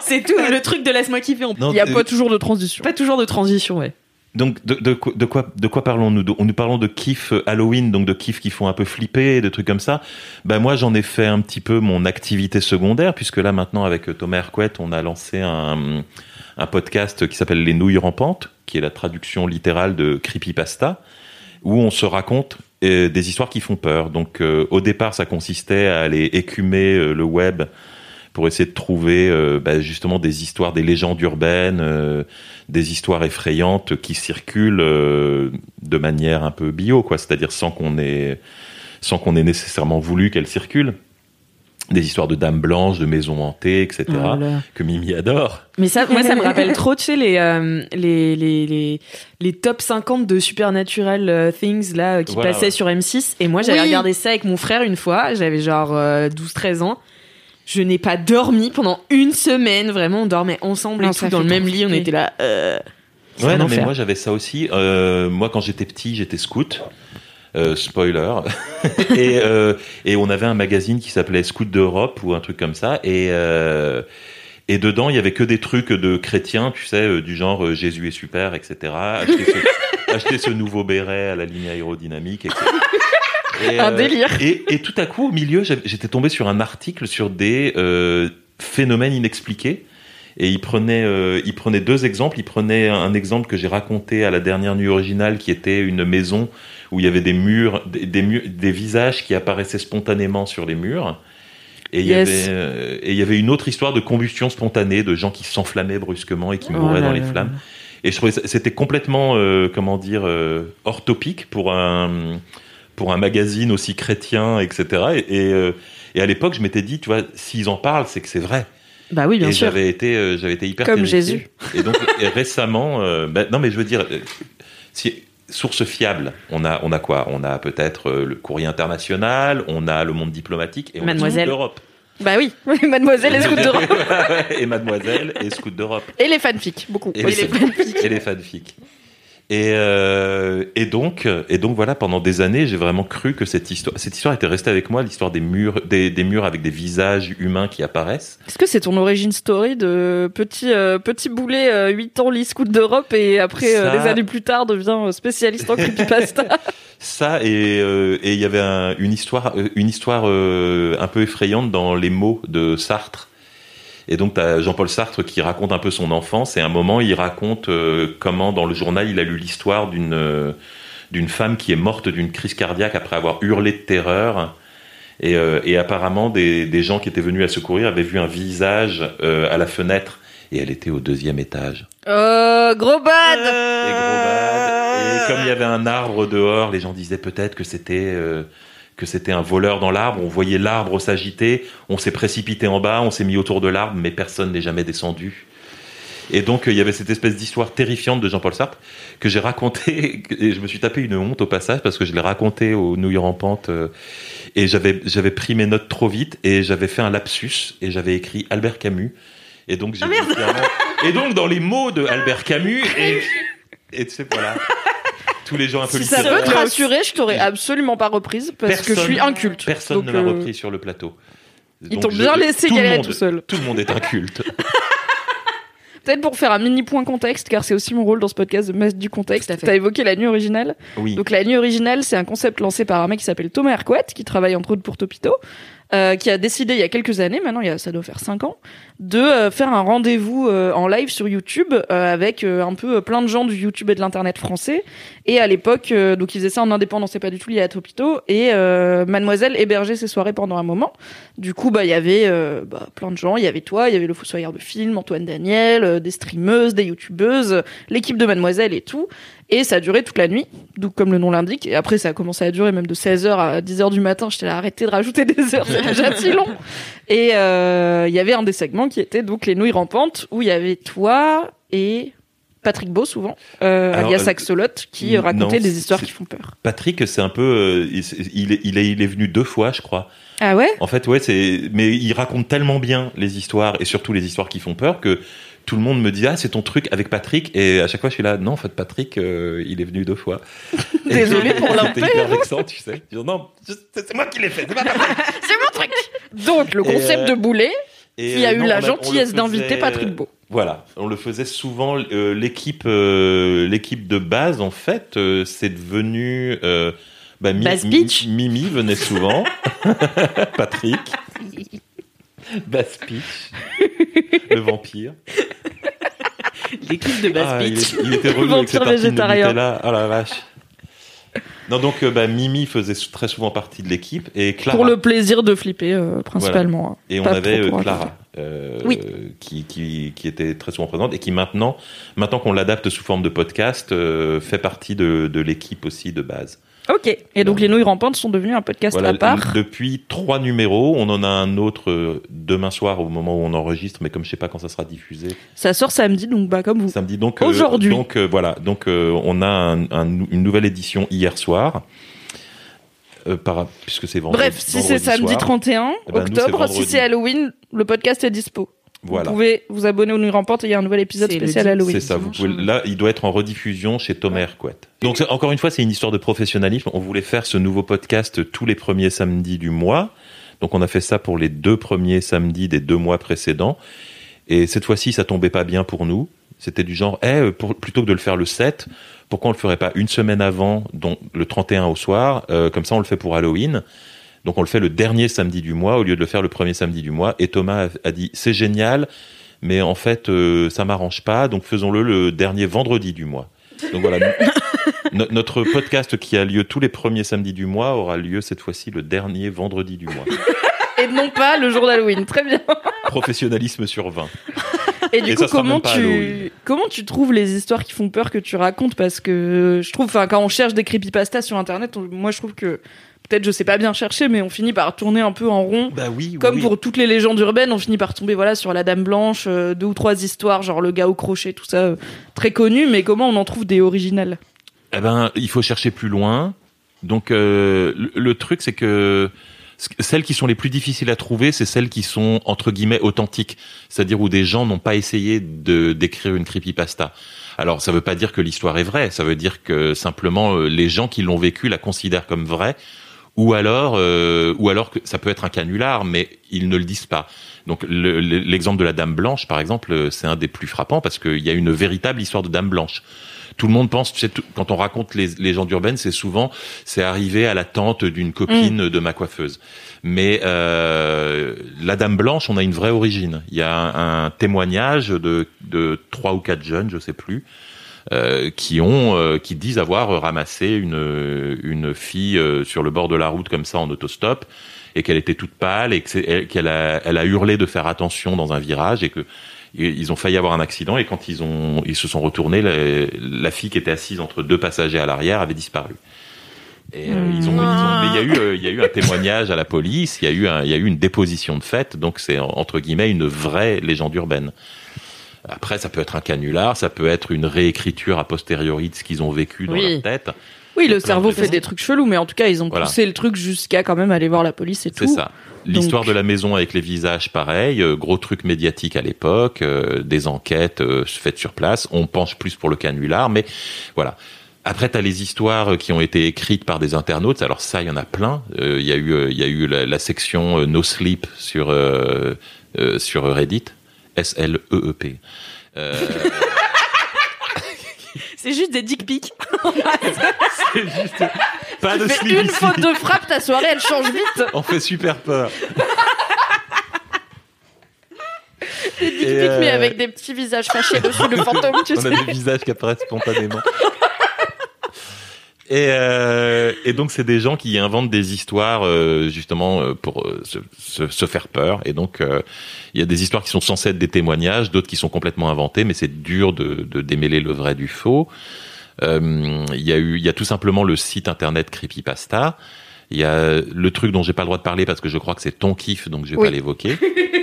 C'est tout le truc de laisse-moi kiffer. Il y a euh, pas toujours de transition. Pas toujours de transition, ouais. Donc de, de, quoi- de quoi parlons-nous Nous parlons de kiff euh, Halloween, donc de kiff qui font un peu flipper, de trucs comme ça. Ben moi j'en ai fait un petit peu mon activité secondaire puisque là maintenant avec euh, Thomas Hercouet on a lancé un, podcast qui s'appelle Les nouilles rampantes, qui est la traduction littérale de creepypasta, où on se raconte euh, des histoires qui font peur. Donc au départ ça consistait à aller écumer le web pour essayer de trouver euh, bah, justement des histoires, des légendes urbaines, euh, des histoires effrayantes qui circulent euh, de manière un peu bio, quoi. C'est-à-dire sans qu'on ait, sans qu'on ait nécessairement voulu qu'elles circulent. Des histoires de dames blanches, de maisons hantées, etc. Oh que Mimi adore. Mais ça, moi, ça me rappelle trop, tu sais, les, euh, les, les, les, les top 50 de Supernatural euh, Things, là, euh, qui Voilà, passaient ouais. sur M6. Et moi, j'avais Oui. regardé ça avec mon frère une fois. J'avais genre euh, 12-13 ans. Je n'ai pas dormi pendant une semaine. Vraiment, on dormait ensemble Non, et tout, dans le même lit. On était là. Euh... Ouais, non, mais moi j'avais ça aussi. Euh, moi, quand j'étais petit, j'étais scout. Euh, spoiler. et, euh, et on avait un magazine qui s'appelait Scout d'Europe ou un truc comme ça. Et, euh, et dedans, il y avait que des trucs de chrétiens, tu sais, euh, du genre euh, Jésus est super, etc. Acheter ce, acheter ce nouveau béret à la ligne aérodynamique, etc. Et, Un euh, délire. Et, et tout à coup, au milieu, j'étais tombé sur un article sur des euh, phénomènes inexpliqués. Et il prenait, euh, il prenait deux exemples. Il prenait un exemple que j'ai raconté à la dernière nuit originale, qui était une maison où il y avait des murs, des, des, murs- des visages qui apparaissaient spontanément sur les murs. Et il, y avait, et il y avait une autre histoire de combustion spontanée, de gens qui s'enflammaient brusquement et qui Oh mouraient dans les flammes. Et je trouvais c'était complètement, euh, comment dire, hors topic pour un, pour un magazine aussi chrétien, etc. Et, et, euh, et à l'époque, je m'étais dit, tu vois, s'ils en parlent, c'est que c'est vrai. Bah oui, bien et sûr. j'avais été, euh, j'avais été hyper Comme terrifié. Jésus. Et donc et récemment, euh, bah, non mais je veux dire, si, source fiable, on a, on a quoi? On a peut-être le courrier international, on a le monde diplomatique et on Mademoiselle. a Scout d'Europe. Bah oui, mademoiselle et scout d'Europe. et Mademoiselle et Scout d'Europe. Et les fanfics, beaucoup. Et, Oui, les fanfics. et les fanfics. Et, euh, et donc, et donc voilà, pendant des années, j'ai vraiment cru que cette histoire, cette histoire était restée avec moi, l'histoire des murs, des, des murs avec des visages humains qui apparaissent. Est-ce que c'est ton origin story de petit, euh, petit boulet, euh, 8 ans, lit scout d'Europe et après, euh, Ça- des années plus tard, devient euh, spécialiste en creepypasta? Ça et et il y avait un- une histoire, une histoire un peu effrayante dans les mots de Sartre. Et donc, t'as Jean-Paul Sartre qui raconte un peu son enfance, et à un moment, il raconte euh, comment, dans le journal, il a lu l'histoire d'une euh, d'une femme qui est morte d'une crise cardiaque après avoir hurlé de terreur. Et, euh, et apparemment, des, des gens qui étaient venus à secourir avaient vu un visage euh, à la fenêtre, et elle était au deuxième étage. Euh, gros bad Et gros bad. Et comme il y avait un arbre dehors, les gens disaient peut-être que c'était euh, que c'était un voleur dans l'arbre. On voyait l'arbre s'agiter, on s'est précipité en bas, on s'est mis autour de l'arbre, mais personne n'est jamais descendu. Et donc euh, il y avait cette espèce d'histoire terrifiante de Jean-Paul Sartre que j'ai raconté et je me suis tapé une honte au passage parce que je l'ai raconté aux nouilles rampantes euh, et j'avais j'avais pris mes notes trop vite et j'avais fait un lapsus et j'avais écrit Albert Camus et donc j'ai Ah, clairement- et donc dans les mots de Albert Camus et et tu sais voilà tous les gens un peu Si ça littéraires. peut te rassurer, je t'aurais absolument pas reprise parce que je suis inculte. Personne Donc, ne m'a euh, repris sur le plateau. Ils Donc t'ont je- bien laissé le galérer monde- tout seul. Tout le monde est inculte. Peut-être pour faire un mini point contexte, car c'est aussi mon rôle dans ce podcast de mettre du contexte. Tout à fait. T'as évoqué la nuit originale. Oui. Donc la nuit originale, c'est un concept lancé par un mec qui s'appelle Thomas Hercouet, qui travaille entre autres pour Topito, euh, qui a décidé il y a quelques années, maintenant il y a, ça doit faire cinq ans, de euh, faire un rendez-vous euh, en live sur YouTube euh, avec euh, un peu euh, plein de gens du YouTube et de l'internet français. Et à l'époque, donc il faisait ça en indépendant, c'est pas du tout lié à Topito. Et Mademoiselle hébergeait ses soirées pendant un moment. Du coup, bah il y avait bah, plein de gens. Il y avait toi, il y avait le Fossoyeur de film, Antoine Daniel, des streameuses, des youtubeuses, l'équipe de Mademoiselle et tout. Et ça a duré toute la nuit, donc comme le nom l'indique. Et après, ça a commencé à durer même de 16h à 10h du matin. J'étais là, arrêtez de rajouter des heures, c'est déjà si long. Et euh, il y avait un des segments qui était donc les nouilles rampantes, où il y avait toi et Patrick Beau, souvent, euh, Alors, alias euh, Axolot, qui non, racontait des histoires qui font peur. Patrick, c'est un peu, euh, il, il est, il est, il est venu deux fois, je crois. Ah ouais? En fait, ouais, c'est, mais il raconte tellement bien les histoires et surtout les histoires qui font peur que tout le monde me dit ah c'est ton truc avec Patrick et à chaque fois je suis là non en fait Patrick euh, il est venu deux fois. Désolé pour l'impair. hyper vexant tu sais. Je dis, non c'est moi qui l'ai fait. c'est mon truc Donc, le concept euh, de boulet, Et, qui a euh, eu la gentillesse d'inviter Patrick Beau. Voilà, on le faisait souvent. euh, l'équipe, euh, l'équipe de base, en fait, euh, c'est devenu. Euh, bah. Mimi venait souvent. Patrick. Bass Peach. le vampire. L'équipe de Bass Ah, il, Beach. est- il était relou avec cette végétarien. Nutella. Oh la vache. Non, donc euh, bah, Mimi faisait très souvent partie de l'équipe et Clara. Pour le plaisir de flipper, euh, principalement. hein. Et on avait euh, Clara, Oui. qui, qui, qui était très souvent présente et qui maintenant, maintenant qu'on l'adapte sous forme de podcast, fait partie de, de l'équipe aussi de base. Ok. Et donc, les nouilles rampantes sont devenues un podcast Voilà, à part. depuis trois numéros, on en a un autre euh, demain soir au moment où on enregistre, mais comme je sais pas quand ça sera diffusé, Ça sort samedi, donc bah, comme vous. samedi. Donc euh, Aujourd'hui. donc euh, voilà, donc euh, on a un- un- une nouvelle édition hier soir. Par, puisque c'est vendredi. Bref, si c'est samedi soir. 31 Eh ben, nous, octobre, si c'est Halloween, le podcast est dispo. Voilà. Vous pouvez vous abonner aux Nuits Rampantes et il y a un nouvel épisode spécial Halloween. C'est ça. Vous pouvez, là, il doit être en rediffusion chez Thomas Hercouet. Donc, encore une fois, c'est une histoire de professionnalisme. On voulait faire ce nouveau podcast tous les premiers samedis du mois. Donc, on a fait ça pour les deux premiers samedis des deux mois précédents. Et cette fois-ci, ça tombait pas bien pour nous. C'était du genre, eh, pour- plutôt que de le faire le 7, pourquoi on le ferait pas une semaine avant, donc le 31 au soir, euh, comme ça on le fait pour Halloween. Donc on le fait le dernier samedi du mois au lieu de le faire le premier samedi du mois. Et Thomas a, dit, c'est génial, mais en fait, euh, ça m'arrange pas, donc faisons-le le dernier vendredi du mois. Donc voilà, no- notre podcast qui a lieu tous les premiers samedis du mois aura lieu cette fois-ci le dernier vendredi du mois. Et non pas le jour d'Halloween. Très bien. Professionnalisme sur 20. Et du Et coup, comment tu comment tu trouves les histoires qui font peur que tu racontes? Parce que je trouve, enfin, quand on cherche des creepypastas sur Internet, on- moi je trouve que peut-être je sais pas bien chercher, mais on finit par tourner un peu en rond. Bah oui, Comme pour toutes les légendes urbaines, on finit par tomber voilà sur la Dame Blanche, euh, deux ou trois histoires, genre le gars au crochet, tout ça, euh, très connu. Mais comment on en trouve des originales? Eh ben, il faut chercher plus loin. Donc, euh, le, le truc, c'est que celles qui sont les plus difficiles à trouver, c'est celles qui sont entre guillemets authentiques, c'est-à-dire où des gens n'ont pas essayé de d'écrire une creepypasta. Alors, ça veut pas dire que l'histoire est vraie, ça veut dire que simplement les gens qui l'ont vécu la considèrent comme vraie, ou alors, euh, ou alors que ça peut être un canular, mais ils ne le disent pas. Donc, le- le- l'exemple de la Dame Blanche, par exemple, euh, c'est un des plus frappants parce qu'il y a une véritable histoire de Dame Blanche tout le monde pense, tu sais, quand on raconte les légendes urbaines, c'est souvent, c'est arrivé à la tante d'une copine de ma coiffeuse. Mais euh, la Dame Blanche, on a une vraie origine. Il y a un, un témoignage de, de trois ou quatre jeunes, je sais plus, euh, qui ont, euh, qui disent avoir ramassé une une fille euh, sur le bord de la route comme ça en autostop et qu'elle était toute pâle et qu'elle a, elle a hurlé de faire attention dans un virage et que ils ont failli avoir un accident et quand ils ont ils se sont retournés la, la fille qui était assise entre deux passagers à l'arrière avait disparu. Et euh, ils ont, ils ont- mais il y a eu euh, il y a eu un témoignage à la police il y a eu un, il y a eu une déposition de fait donc c'est en- entre guillemets une vraie légende urbaine après ça peut être un canular ça peut être une réécriture a posteriori de ce qu'ils ont vécu dans Oui. leur tête Oui, le cerveau de fait des trucs chelous, mais en tout cas, ils ont Voilà. poussé le truc jusqu'à quand même aller voir la police et C'est tout. ça. L'histoire Donc- de la maison avec les visages, pareil, euh, gros truc médiatique à l'époque, euh, des enquêtes euh, faites sur place. On penche plus pour le canular, mais voilà. Après, tu as les histoires qui ont été écrites par des internautes. Alors ça, il y en a plein. Euh, Il y a eu, il y a eu la, la section No Sleep sur sur Reddit, S L E E P. Euh, C'est juste des dick pics. c'est juste pas de sleep une faute de frappe, ta soirée, elle change vite. On fait super peur. Des dick pics, mais euh, avec des petits visages fâchés dessus, le fantôme, tu On sais. a des visages qui apparaissent spontanément. Et, euh, et donc c'est des gens qui inventent des histoires euh, justement euh, pour euh, se, se- se faire peur. Et donc euh, il y a des histoires qui sont censées être des témoignages, d'autres qui sont complètement inventées, mais c'est dur de, de démêler le vrai du faux. Euh, Il y a eu, il y a tout simplement le site internet Creepypasta. Il y a le truc dont j'ai pas le droit de parler parce que je crois que c'est ton kiff, donc je vais Oui. pas l'évoquer.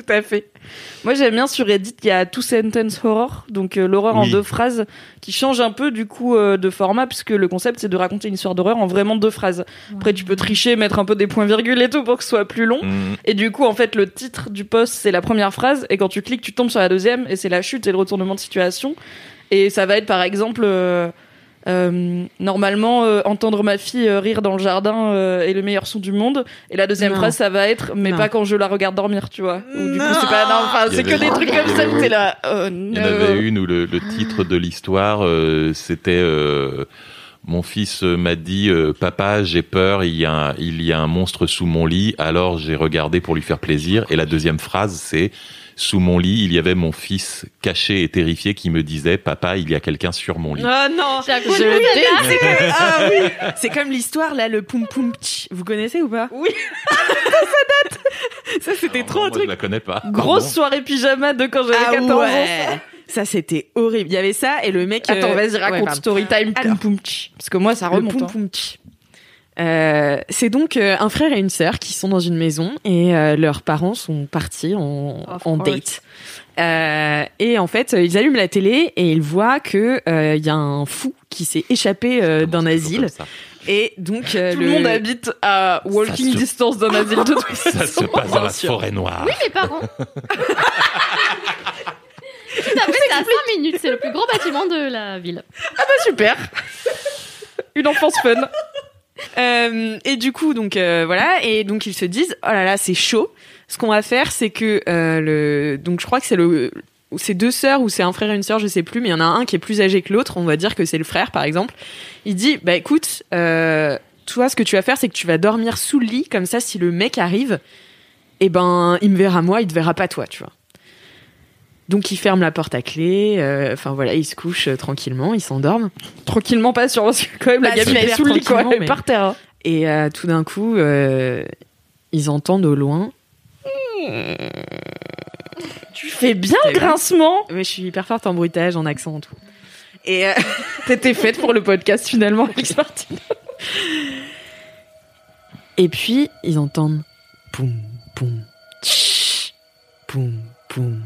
Tout à fait. Moi, j'aime bien sur Reddit, il y a Two Sentence Horror, donc euh, l'horreur en deux phrases, qui change un peu du coup euh, de format, puisque le concept c'est de raconter une histoire d'horreur en vraiment deux phrases. Après, tu peux tricher, mettre un peu des points-virgules et tout pour que ce soit plus long. Mm. Et du coup, en fait, le titre du post, c'est la première phrase, et quand tu cliques, tu tombes sur la deuxième, et c'est la chute et le retournement de situation. Et ça va être, par exemple, euh, euh, normalement, euh, entendre ma fille euh, rire dans le jardin euh, est le meilleur son du monde. Et la deuxième Non. phrase, ça va être, mais Non. pas quand je la regarde dormir, tu vois. Ou du coup, c'est pas, non, enfin, c'est que des trucs comme ça t'es là. Oh, Il y en avait une où le, le titre de l'histoire, euh, c'était euh, Mon fils m'a dit euh, Papa, j'ai peur, il y, a un, il y a un monstre sous mon lit. Alors j'ai regardé pour lui faire plaisir. Et la deuxième phrase, c'est Sous mon lit, il y avait mon fils caché et terrifié qui me disait Papa, il y a quelqu'un sur mon lit. Oh non Je que- ah oui, c'est comme l'histoire là, le poum poum tch. Vous connaissez ou pas? Oui. ça date. Ça c'était Alors, trop non, un moi, truc. Je la connais pas. Grosse Pardon. soirée pyjama de quand j'avais Ah 14 ans. ouais. Ça c'était horrible. Il y avait ça et le mec. Attends, euh, vas-y, ouais, raconte pardon. story time. Alors. Poum poum tch. Parce que moi, ça Le remonte. poum hein. poum tch. Euh, c'est donc euh, un frère et une sœur qui sont dans une maison et euh, leurs parents sont partis en, date. Euh, et en fait, ils allument la télé et ils voient que euh, il y a un fou qui s'est échappé euh, d'un asile. ça Et donc euh, Tout le monde habite à walking se- distance d'un asile de toute Ça façon. se passe dans la forêt noire. Oui, mes parents. Tout à fait, c'est à 5 minutes. C'est le plus grand bâtiment de la ville. Ah bah super. Une enfance fun. Euh, et du coup, donc euh, voilà, et donc ils se disent, oh là là, c'est chaud. Ce qu'on va faire, c'est que euh, le, donc je crois que c'est le, c'est deux sœurs ou c'est un frère et une sœur, je sais plus, mais il y en a un qui est plus âgé que l'autre. On va dire que c'est le frère, par exemple. Il dit, bah écoute, euh, toi, ce que tu vas faire, c'est que tu vas dormir sous le lit, comme ça, si le mec arrive, eh ben, il me verra moi, il te verra pas toi, tu vois. Donc il ferme la porte à clé. euh, Enfin voilà, il se couche euh, tranquillement, il s'endorme. Tranquillement pas sûr parce que quand même la gamine est sous le lit quoi, tranquillement, elle est mais- par terre. hein. Et euh, tout d'un coup, ils entendent au loin. Tu fais bien le grincement. Mais je suis hyper forte en bruitage, en accent et tout. Et euh, T'étais faite pour le podcast finalement, Alex Martin. Et puis, ils entendent poum, poum, tch, poum, poum,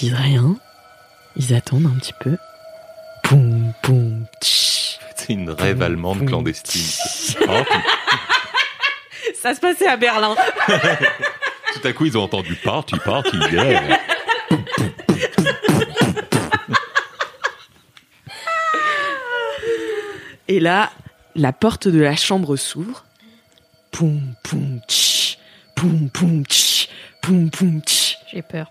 disent rien. Ils attendent un petit peu. Poum, poum, tch. C'est une rêve allemande Poum. clandestine. Oh, Ça se passait à Berlin. Tout à coup, ils ont entendu party, party, yeah. Et là, la porte de la chambre s'ouvre. Poum, poum, tch. Poum, poum, tch. Poum, poum, tch. J'ai peur.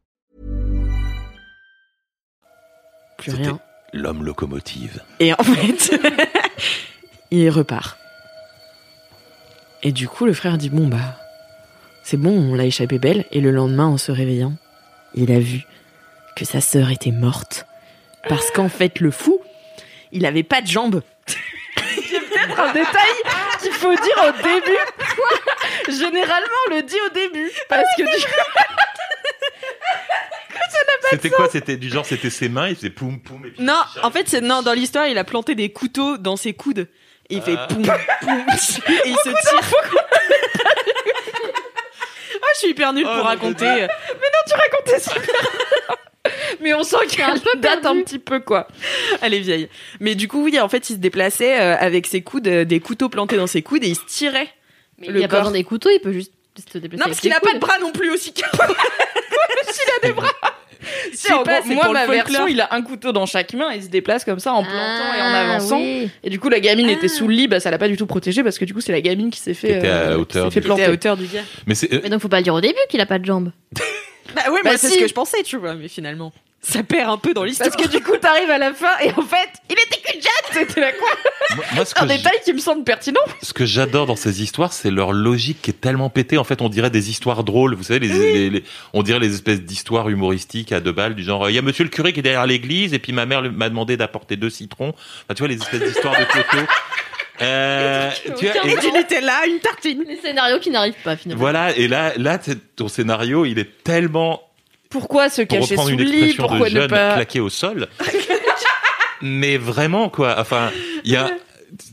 Plus rien. L'homme locomotive. Et en fait, il repart. Et du coup, le frère dit Bon, bah, c'est bon, on l'a échappé belle. Et le lendemain, en se réveillant, il a vu que sa sœur était morte. Parce qu'en fait, le fou, il avait pas de jambes. Peut-être un détail qu'il faut dire au début. Généralement, on le dit au début parce que du C'était quoi C'était du genre, c'était ses mains, il faisait poum poum. Et puis Non, en fait, c'est non, dans l'histoire, il a planté des couteaux dans ses coudes. Et il fait Ah. poum, poum, et il se tire. Ah, je suis hyper nulle Oh, pour mais raconter. tu racontais super. Mais on sent qu'elle peu date un petit peu quoi. Elle est vieille. Mais du coup, oui, en fait, il se déplaçait euh, avec ses coudes, euh, des couteaux plantés dans ses coudes et il se tirait. Mais Le il n'y a pas corps. besoin des couteaux, il peut juste se déplacer. Non, avec parce qu'il les a pas de coudes. bras non plus aussi qu'un. Si, sais en pas, gros, moi, pour le ma folklore. version, il a un couteau dans chaque main et il se déplace comme ça en plantant et en Ah, avançant. oui. Et du coup, la gamine Ah. était sous le lit, bah, ça l'a pas du tout protégée parce que du coup, c'est la gamine qui s'est fait, euh, hauteur qui s'est fait planter. à hauteur du gars. Mais c'est. euh, Mais donc, faut pas le dire au début qu'il a pas de jambes. Bah ouais, Bah moi, c'est si. ce que je pensais, tu vois, mais finalement. Ça perd un peu dans l'histoire. Parce que du coup, t'arrives à la fin et en fait, il était qu'une jatte C'était la quoi moi- moi, ce Un détail qui me semble pertinent. ce que j'adore dans ces histoires, c'est leur logique qui est tellement pétée. En fait, on dirait des histoires drôles. Vous savez, les, les- les- on dirait les espèces d'histoires humoristiques à deux balles, du genre, il y a monsieur le curé qui est derrière l'église, et puis ma mère m'a demandé d'apporter deux citrons. Enfin, tu vois, les espèces d'histoires de Toto. Euh, tu vois, et- du Nutella, une tartine. Les scénarios qui n'arrivent pas finalement. voilà, et là, là, ton scénario, il est tellement Pourquoi se cacher sous le lit expression Pourquoi de ne jeune, pas claqué au sol. Mais vraiment, quoi. Enfin, il y a,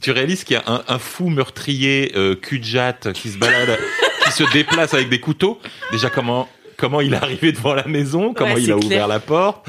tu réalises qu'il y a un, un fou meurtrier, euh, cul de jatte, qui se balade, qui se déplace avec des couteaux. Déjà, comment, comment il est arrivé devant la maison, comment Ouais, il a clair. ouvert la porte?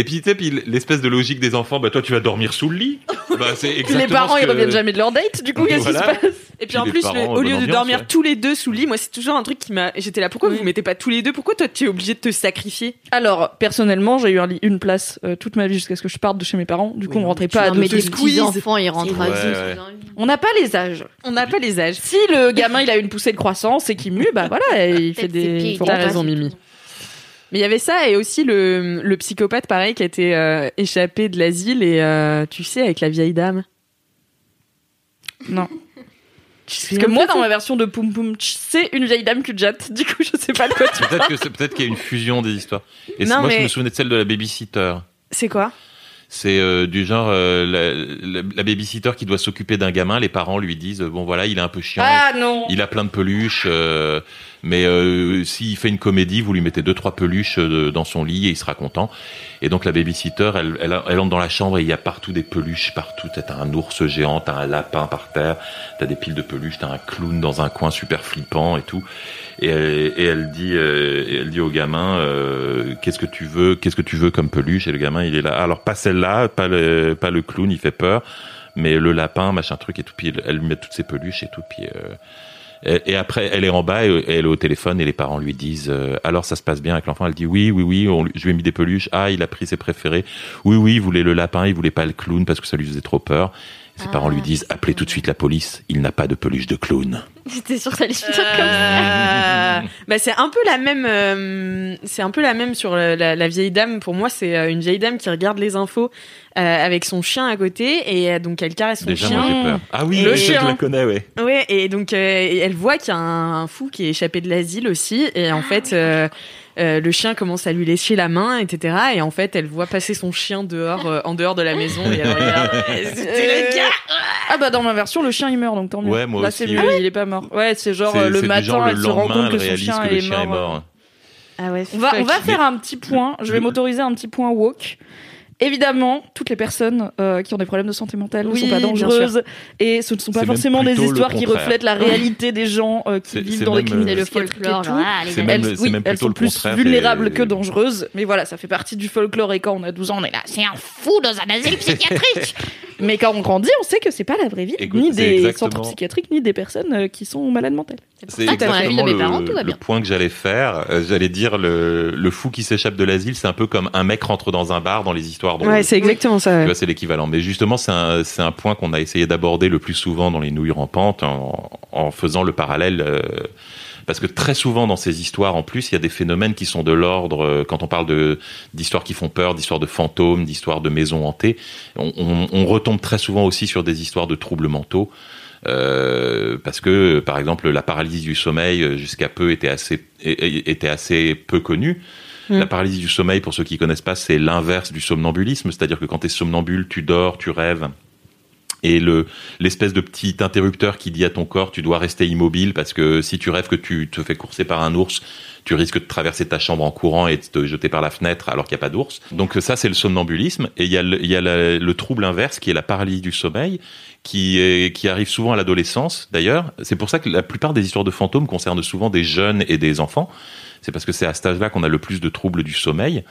Et puis, tu sais, puis l'espèce de logique des enfants, bah, toi, tu vas dormir sous le lit. Bah, c'est exactement les parents, ce ils reviennent jamais de leur date, du coup, qu'est-ce qui Voilà. se passe Et puis Puis en plus, parents, le- au lieu de ambiance, dormir ouais. tous les deux sous le lit, moi c'est toujours un truc qui m'a. J'étais là, pourquoi Oui. vous vous mettez pas tous les deux? Pourquoi toi tu es obligé de te sacrifier? Alors, personnellement, j'ai eu un lit- une place euh, toute ma vie jusqu'à ce que je parte de chez mes parents. Du coup, on rentrait pas à deux. mais des squeeze. petits enfants, ils rentrent à Ouais, deux. ouais. On n'a pas les âges. On n'a pas les âges. Si le gamin il a une poussée de croissance et qu'il mue, bah voilà, il fait des. T'as raison, Mimi. Mais il y avait ça et aussi le, le psychopathe pareil qui a été euh, échappé de l'asile et euh, tu sais avec la vieille dame. Non. Parce que moi, dans ma version de Poum Poum, Tch, c'est une vieille dame de jatte. Du coup, je sais pas de quoi tu Peut-être que c'est peut-être qu'il y a une fusion des histoires. Et Non, c'est- moi, je me souvenais de celle de la babysitter. c'est quoi? C'est euh, du genre euh, la, la, la babysitter qui doit s'occuper d'un gamin. Les parents lui disent bon voilà, il est un peu chiant, Ah non il a plein de peluches, euh, mais euh, s'il fait une comédie, vous lui mettez deux trois peluches euh, dans son lit et il sera content. Et donc la babysitter, elle, elle, elle entre dans la chambre et il y a partout des peluches partout. T'as un ours géant, t'as un lapin par terre, t'as des piles de peluches, t'as un clown dans un coin super flippant et tout. Et elle, et elle dit, euh, elle dit au gamin, euh, qu'est-ce que tu veux, qu'est-ce que tu veux comme peluche? Et le gamin, il est là. Alors pas celle-là, pas le, pas le clown, il fait peur, mais le lapin, machin truc et tout. Puis elle, elle lui met toutes ses peluches et tout. Puis euh, et, après, elle est en bas elle est au téléphone et les parents lui disent, euh, alors ça se passe bien avec l'enfant? Elle dit oui, oui, oui. On, je lui ai mis des peluches. Ah, il a pris ses préférés. Oui, oui, il voulait le lapin, il voulait pas le clown parce que ça lui faisait trop peur. Ses Ah, parents lui disent, c'est appelez tout de suite la police. Il n'a pas de peluche de clown. J'étais sûre que ça allait finir comme ça. Euh, bah c'est un peu la même euh, c'est un peu la même sur la, la- la vieille dame pour moi c'est euh, une vieille dame qui regarde les infos euh, avec son chien à côté et euh, donc elle caresse son Déjà, chien moi j'ai peur. Ah oui, Le je- je chien. la connais, ouais. Ouais, et donc euh, elle voit qu'il y a un, un fou qui est échappé de l'asile aussi, et en fait, euh, euh, le chien commence à lui lécher la main, etc. Et en fait, elle voit passer son chien dehors, euh, en dehors de la maison, et elle regarde. le gars. Ah bah dans ma version, le chien il meurt, donc tant mieux. Ouais, moi Là, aussi, c'est mieux, ouais. il est pas mort. Ouais, c'est genre C'est- euh, le c'est du matin, genre, le elle se rend lendemain, compte que elle son réalise chien, que le est, chien est mort. mort. Ah ouais. On va, on va fuck. faire un petit point. Je vais m'autoriser un petit point woke. Évidemment, toutes les personnes euh, qui ont des problèmes de santé mentale Oui, ne sont pas dangereuses et ce ne sont pas forcément des histoires qui reflètent la réalité des gens euh, qui vivent dans des cliniques euh, folklore, les C'est même- Elles, oui, même elles sont le plus vulnérables que dangereuses, mais voilà, ça fait partie du folklore et quand on a 12 ans, on est là, c'est un fou dans un asile psychiatrique. mais quand on grandit, on sait que c'est pas la vraie vie, Écoute, ni des exactement- centres psychiatriques, ni des personnes euh, qui sont malades mentales. C'est exactement mes le, parents, tout va le point que j'allais faire. Euh, j'allais dire le, le fou qui s'échappe de l'asile, c'est un peu comme un mec rentre dans un bar dans les histoires Ouais, c'est exactement ça. Ouais. c'est l'équivalent. Mais justement, c'est un, un point qu'on a essayé d'aborder le plus souvent dans les nouilles rampantes en, en faisant le parallèle. euh, parce que très souvent dans ces histoires, en plus, il y a des phénomènes qui sont de l'ordre, euh, quand on parle de d'histoires qui font peur, d'histoires de fantômes, d'histoires de maisons hantées, on, on- on retombe très souvent aussi sur des histoires de troubles mentaux. Euh, parce que, par exemple, la paralysie du sommeil jusqu'à peu était assez était assez peu connue. Mm. La paralysie du sommeil, pour ceux qui connaissent pas, c'est l'inverse du somnambulisme, c'est-à-dire que quand tu es somnambule, tu dors, tu rêves. Et le l'espèce de petit interrupteur qui dit à ton corps tu dois rester immobile parce que si tu rêves que tu te fais courser par un ours, tu risques de traverser ta chambre en courant et de te jeter par la fenêtre alors qu'il n'y a pas d'ours. Donc ça c'est le somnambulisme et il y a, le, trouble inverse qui est la paralysie du sommeil qui arrive souvent à l'adolescence d'ailleurs. C'est pour ça que la plupart des histoires de fantômes concernent souvent des jeunes et des enfants. C'est parce que c'est à cet âge-là qu'on a le plus de troubles du sommeil.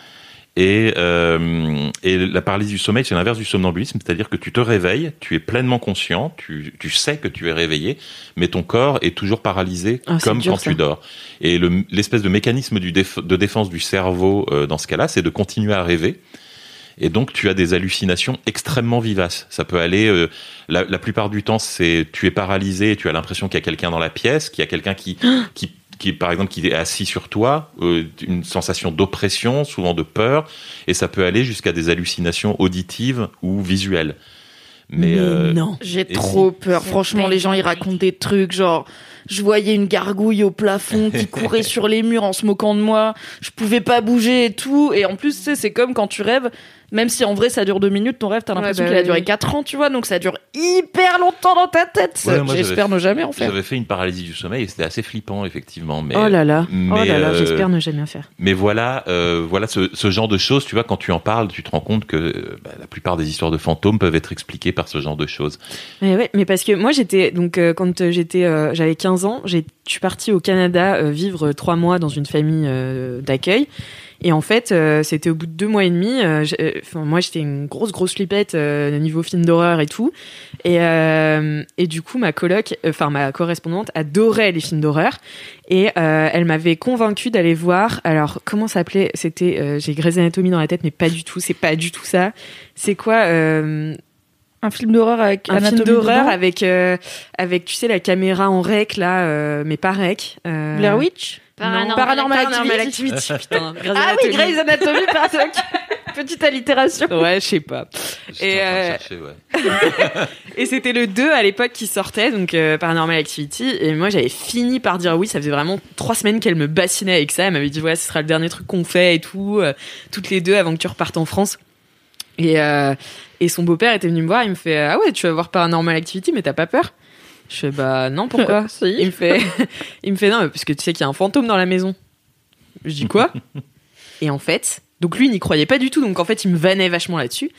Et, euh, et la paralysie du sommeil, c'est l'inverse du somnambulisme, c'est-à-dire que tu te réveilles, tu es pleinement conscient, tu, tu sais que tu es réveillé, mais ton corps est toujours paralysé Ah, comme dur, quand ça. tu dors. Et le- l'espèce de mécanisme du déf- de défense du cerveau euh, dans ce cas-là, c'est de continuer à rêver. Et donc tu as des hallucinations extrêmement vivaces. Ça peut aller, euh, la, la plupart du temps, c'est tu es paralysé, et tu as l'impression qu'il y a quelqu'un dans la pièce, qu'il y a quelqu'un qui, qui, qui, par exemple, qui est assis sur toi, euh, une sensation d'oppression, souvent de peur, et ça peut aller jusqu'à des hallucinations auditives ou visuelles. Mais, euh, non. J'ai trop peur. Franchement, les gens, ils racontent des trucs genre. Je voyais une gargouille au plafond qui courait sur les murs en se moquant de moi. Je pouvais pas bouger et tout. Et en plus, tu sais, c'est comme quand tu rêves, Même si en vrai ça dure deux minutes, ton rêve, t'as l'impression bah qu'il a duré quatre ans, tu vois, donc ça dure hyper longtemps dans ta tête. Ouais, J'espère ne jamais en faire. J'avais fait une paralysie du sommeil et c'était assez flippant, effectivement. Mais, oh là là, oh là là, euh, j'espère ne jamais faire. Mais voilà, euh, voilà ce, ce genre de choses, tu vois, quand tu en parles, tu te rends compte que euh, bah, la plupart des histoires de fantômes peuvent être expliquées par ce genre de choses. Mais ouais, mais parce que moi j'étais donc euh, quand j'étais euh, j'avais 15 ans, j'ai je suis partie au Canada euh, vivre trois mois dans une famille euh, d'accueil. Et en fait, euh, c'était au bout de deux mois et demi. euh, euh, enfin, moi, j'étais une grosse, grosse flippette euh, niveau film d'horreur et tout. Et, euh, et du coup, ma coloc, euh, enfin ma correspondante, adorait les films d'horreur. Et euh, elle m'avait convaincue d'aller voir. Alors, comment ça s'appelait C'était, euh, j'ai Grey's Anatomy dans la tête, mais pas du tout. C'est pas du tout ça. C'est quoi euh, Un film d'horreur avec un film d'horreur avec euh, avec tu sais la caméra en rec là euh, mais pas rec euh, Blair Witch? Paranormal non, Paranormal Paranormal Activity. Activity, putain Grey's Ah oui. Grey's Anatomy, pardon. Petite allitération. ouais je sais pas Et, euh, chercher, ouais. et c'était le 2 à l'époque qui sortait donc euh, Paranormal Activity et moi j'avais fini par dire oui ça faisait vraiment trois semaines qu'elle me bassinait avec ça elle m'avait dit ouais ce sera le dernier truc qu'on fait et tout euh, toutes les deux avant que tu repartes en France et euh, et son beau-père était venu me voir il me fait ah ouais tu vas voir Paranormal Activity mais t'as pas peur je fais bah non pourquoi Si. Il me fait, il me fait non, parce que tu sais qu'il y a un fantôme dans la maison. Je dis quoi Et en fait, donc lui il n'y croyait pas du tout, donc en fait il me vannait vachement là-dessus.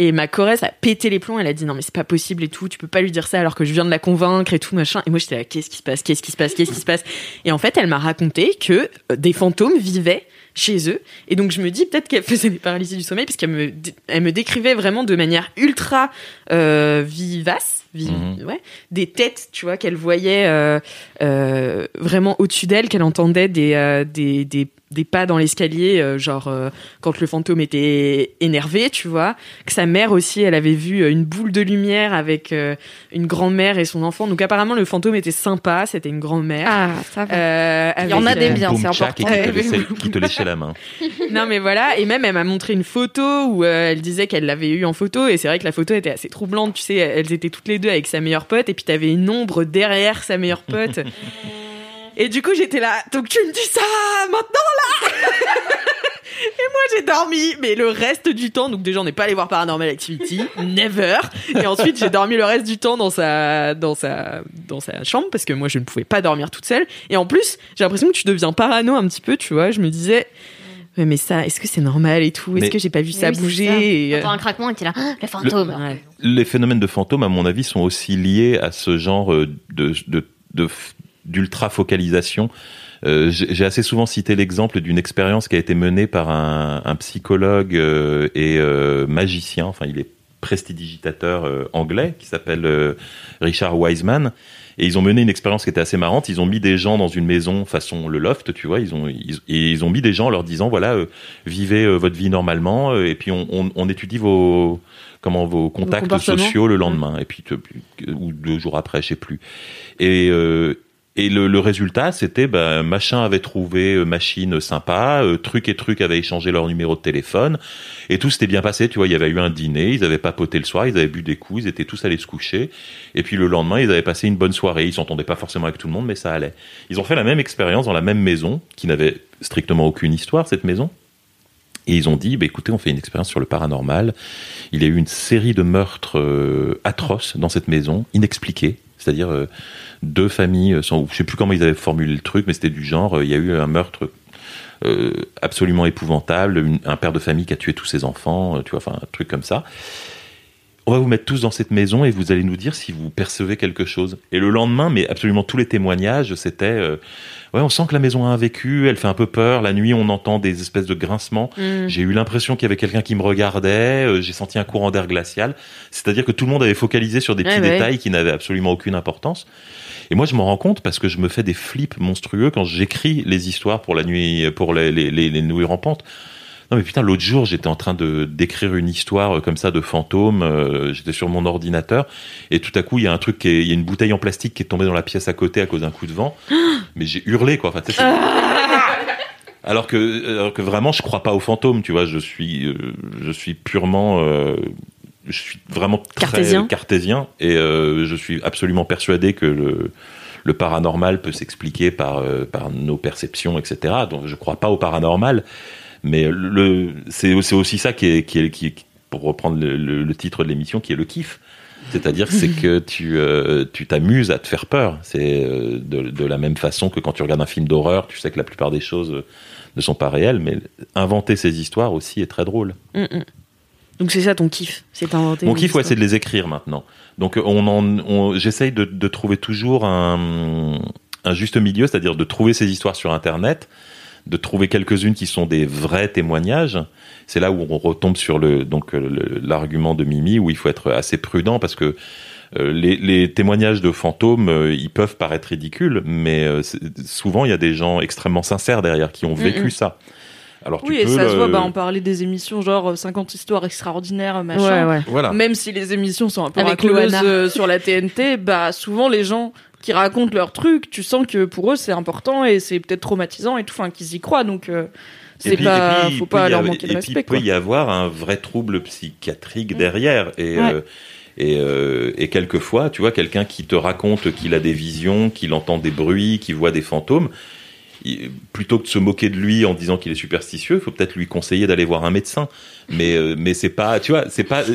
Et ma Corrèze a pété les plombs, elle a dit non mais c'est pas possible et tout, tu peux pas lui dire ça alors que je viens de la convaincre et tout machin. Et moi j'étais là, qu'est-ce qui se passe, qu'est-ce qui se passe, qu'est-ce qui se passe? Et en fait elle m'a raconté que euh, des fantômes vivaient chez eux. Et donc je me dis peut-être qu'elle faisait des paralysies du sommeil parce qu'elle me, elle me décrivait vraiment de manière ultra euh, vivace, Mhm. ouais, des têtes, tu vois, qu'elle voyait euh, euh, vraiment au-dessus d'elle, qu'elle entendait des, euh, des, des, des pas dans l'escalier, euh, genre euh, quand le fantôme était énervé, tu vois. Que sa mère aussi, elle avait vu euh, une boule de lumière avec euh, une grand-mère et son enfant. Donc apparemment le fantôme était sympa, c'était une grand-mère. Ah, ça va. Il y en a des bien, Boum, c'est important. qui te, laissait, qui te léchait la main. non mais voilà et même elle m'a montré une photo où elle disait qu'elle l'avait eu en photo et c'est vrai que la photo était assez troublante tu sais elles étaient toutes les deux avec sa meilleure pote et puis t'avais une ombre derrière sa meilleure pote et du coup j'étais là donc tu me dis ça maintenant là et moi j'ai dormi mais le reste du temps donc déjà on n'est pas allé voir Paranormal Activity never et ensuite j'ai dormi le reste du temps dans sa dans sa dans sa chambre parce que moi je ne pouvais pas dormir toute seule et en plus j'ai l'impression que tu deviens parano un petit peu tu vois je me disais mais ça, est-ce que c'est normal et tout? Est-ce Mais- que j'ai pas vu ça Oui, bouger ça. et, euh, T'entends un craquement et t'es là, Ah, le fantôme. Ouais. Les phénomènes de fantômes, à mon avis, sont aussi liés à ce genre euh, de, de, de- d'ultra focalisation. Euh, j'ai assez souvent cité l'exemple d'une expérience qui a été menée par un, un psychologue euh, et euh, magicien. Enfin, il est prestidigitateur anglais qui s'appelle Richard Wiseman. Et ils ont mené une expérience qui était assez marrante. Ils ont mis des gens dans une maison façon le loft, tu vois. Ils ont ils, et ils ont mis des gens en leur disant voilà, vivez votre vie normalement et puis on, on, on étudie vos comment vos contacts sociaux le lendemain et puis ou deux jours après, je sais plus. Et et le, résultat, c'était ben, machin avait trouvé euh, machine sympa, euh, truc et truc avaient échangé leur numéro de téléphone, et tout s'était bien passé. Tu vois, il y avait eu un dîner, ils avaient papoté le soir, ils avaient bu des coups, ils étaient tous allés se coucher, et puis le lendemain, ils avaient passé une bonne soirée. Ils s'entendaient pas forcément avec tout le monde, mais ça allait. Ils ont fait la même expérience dans la même maison, qui n'avait strictement aucune histoire cette maison. Et ils ont dit, bah, écoutez, on fait une expérience sur le paranormal. Il y a eu une série de meurtres euh, atroces dans cette maison, inexpliqués. C'est-à-dire euh, deux familles, euh, sans, je sais plus comment ils avaient formulé le truc, mais c'était du genre, euh, il y a eu un meurtre absolument épouvantable, un père de famille qui a tué tous ses enfants, tu vois, enfin un truc comme ça. On va vous mettre tous dans cette maison et vous allez nous dire si vous percevez quelque chose. Et le lendemain, mais absolument tous les témoignages, c'était ouais, on sent que la maison a un vécu, elle fait un peu peur. La nuit, on entend des espèces de grincements. Mm. J'ai eu l'impression qu'il y avait quelqu'un qui me regardait. euh, J'ai senti un courant d'air glacial. C'est-à-dire que tout le monde avait focalisé sur des petits ouais. détails qui n'avaient absolument aucune importance. Et moi, je m'en rends compte parce que je me fais des flips monstrueux quand j'écris les histoires pour la nuit, pour les, les, les, les nuits rampantes. Non mais putain, l'autre jour, j'étais en train de d'écrire une histoire euh, comme ça de fantôme. euh, j'étais sur mon ordinateur et tout à coup, il y a un truc, qui est- il y a une bouteille en plastique qui est tombée dans la pièce à côté à cause d'un coup de vent. mais j'ai hurlé quoi. Enfin, alors que alors que vraiment, je crois pas aux fantômes. Tu vois, je suis euh, je suis purement euh, je suis vraiment très Cartésien. cartésien et je suis absolument persuadé que le le paranormal peut s'expliquer par, par nos perceptions, etc. Donc je crois pas au paranormal, Mais le, c'est aussi ça qui est, qui est, qui est- pour reprendre le, le- le titre de l'émission, qui est le kiff. C'est-à-dire, c'est que tu euh, tu t'amuses à te faire peur. C'est euh, de, de la même façon que quand tu regardes un film d'horreur, tu sais que la plupart des choses euh, ne sont pas réelles, mais inventer ces histoires aussi est très drôle. Mm, mm. Donc c'est ça ton kiff, c'est inventer. Mon kiff, ouais, c'est de les écrire maintenant. Donc, on en, on- j'essaye de, de trouver toujours un, un juste milieu, c'est-à-dire de trouver ces histoires sur Internet, de trouver quelques-unes qui sont des vrais témoignages. C'est là où on retombe sur le donc euh, l'argument de Mimi où il faut être assez prudent parce que euh, les, les témoignages de fantômes, euh, ils peuvent paraître ridicules, mais euh, souvent il y a des gens extrêmement sincères derrière qui ont vécu ça. Alors tu Oui, et peux ça se voit, bah, on parlait des émissions genre euh, 50 histoires extraordinaires, machin. Ouais, ouais. voilà. Même si les émissions sont un peu Avec racoleuses euh, sur la TNT, bah souvent les gens qui racontent leurs trucs, tu sens que pour eux c'est important et c'est peut-être traumatisant et tout, enfin qu'ils y croient, donc euh, c'est pas, puis, faut pas leur manquer de et puis, respect. il peut quoi. y avoir un vrai trouble psychiatrique Mm. derrière. Et, Ouais. euh, et, euh, et quelquefois, tu vois, quelqu'un qui te raconte qu'il a des visions, qu'il entend des bruits, qu'il voit des fantômes, il- plutôt que de se moquer de lui en disant qu'il est superstitieux, il faut peut-être lui conseiller d'aller voir un médecin. Mais, euh, mais c'est pas, tu vois, c'est pas. euh,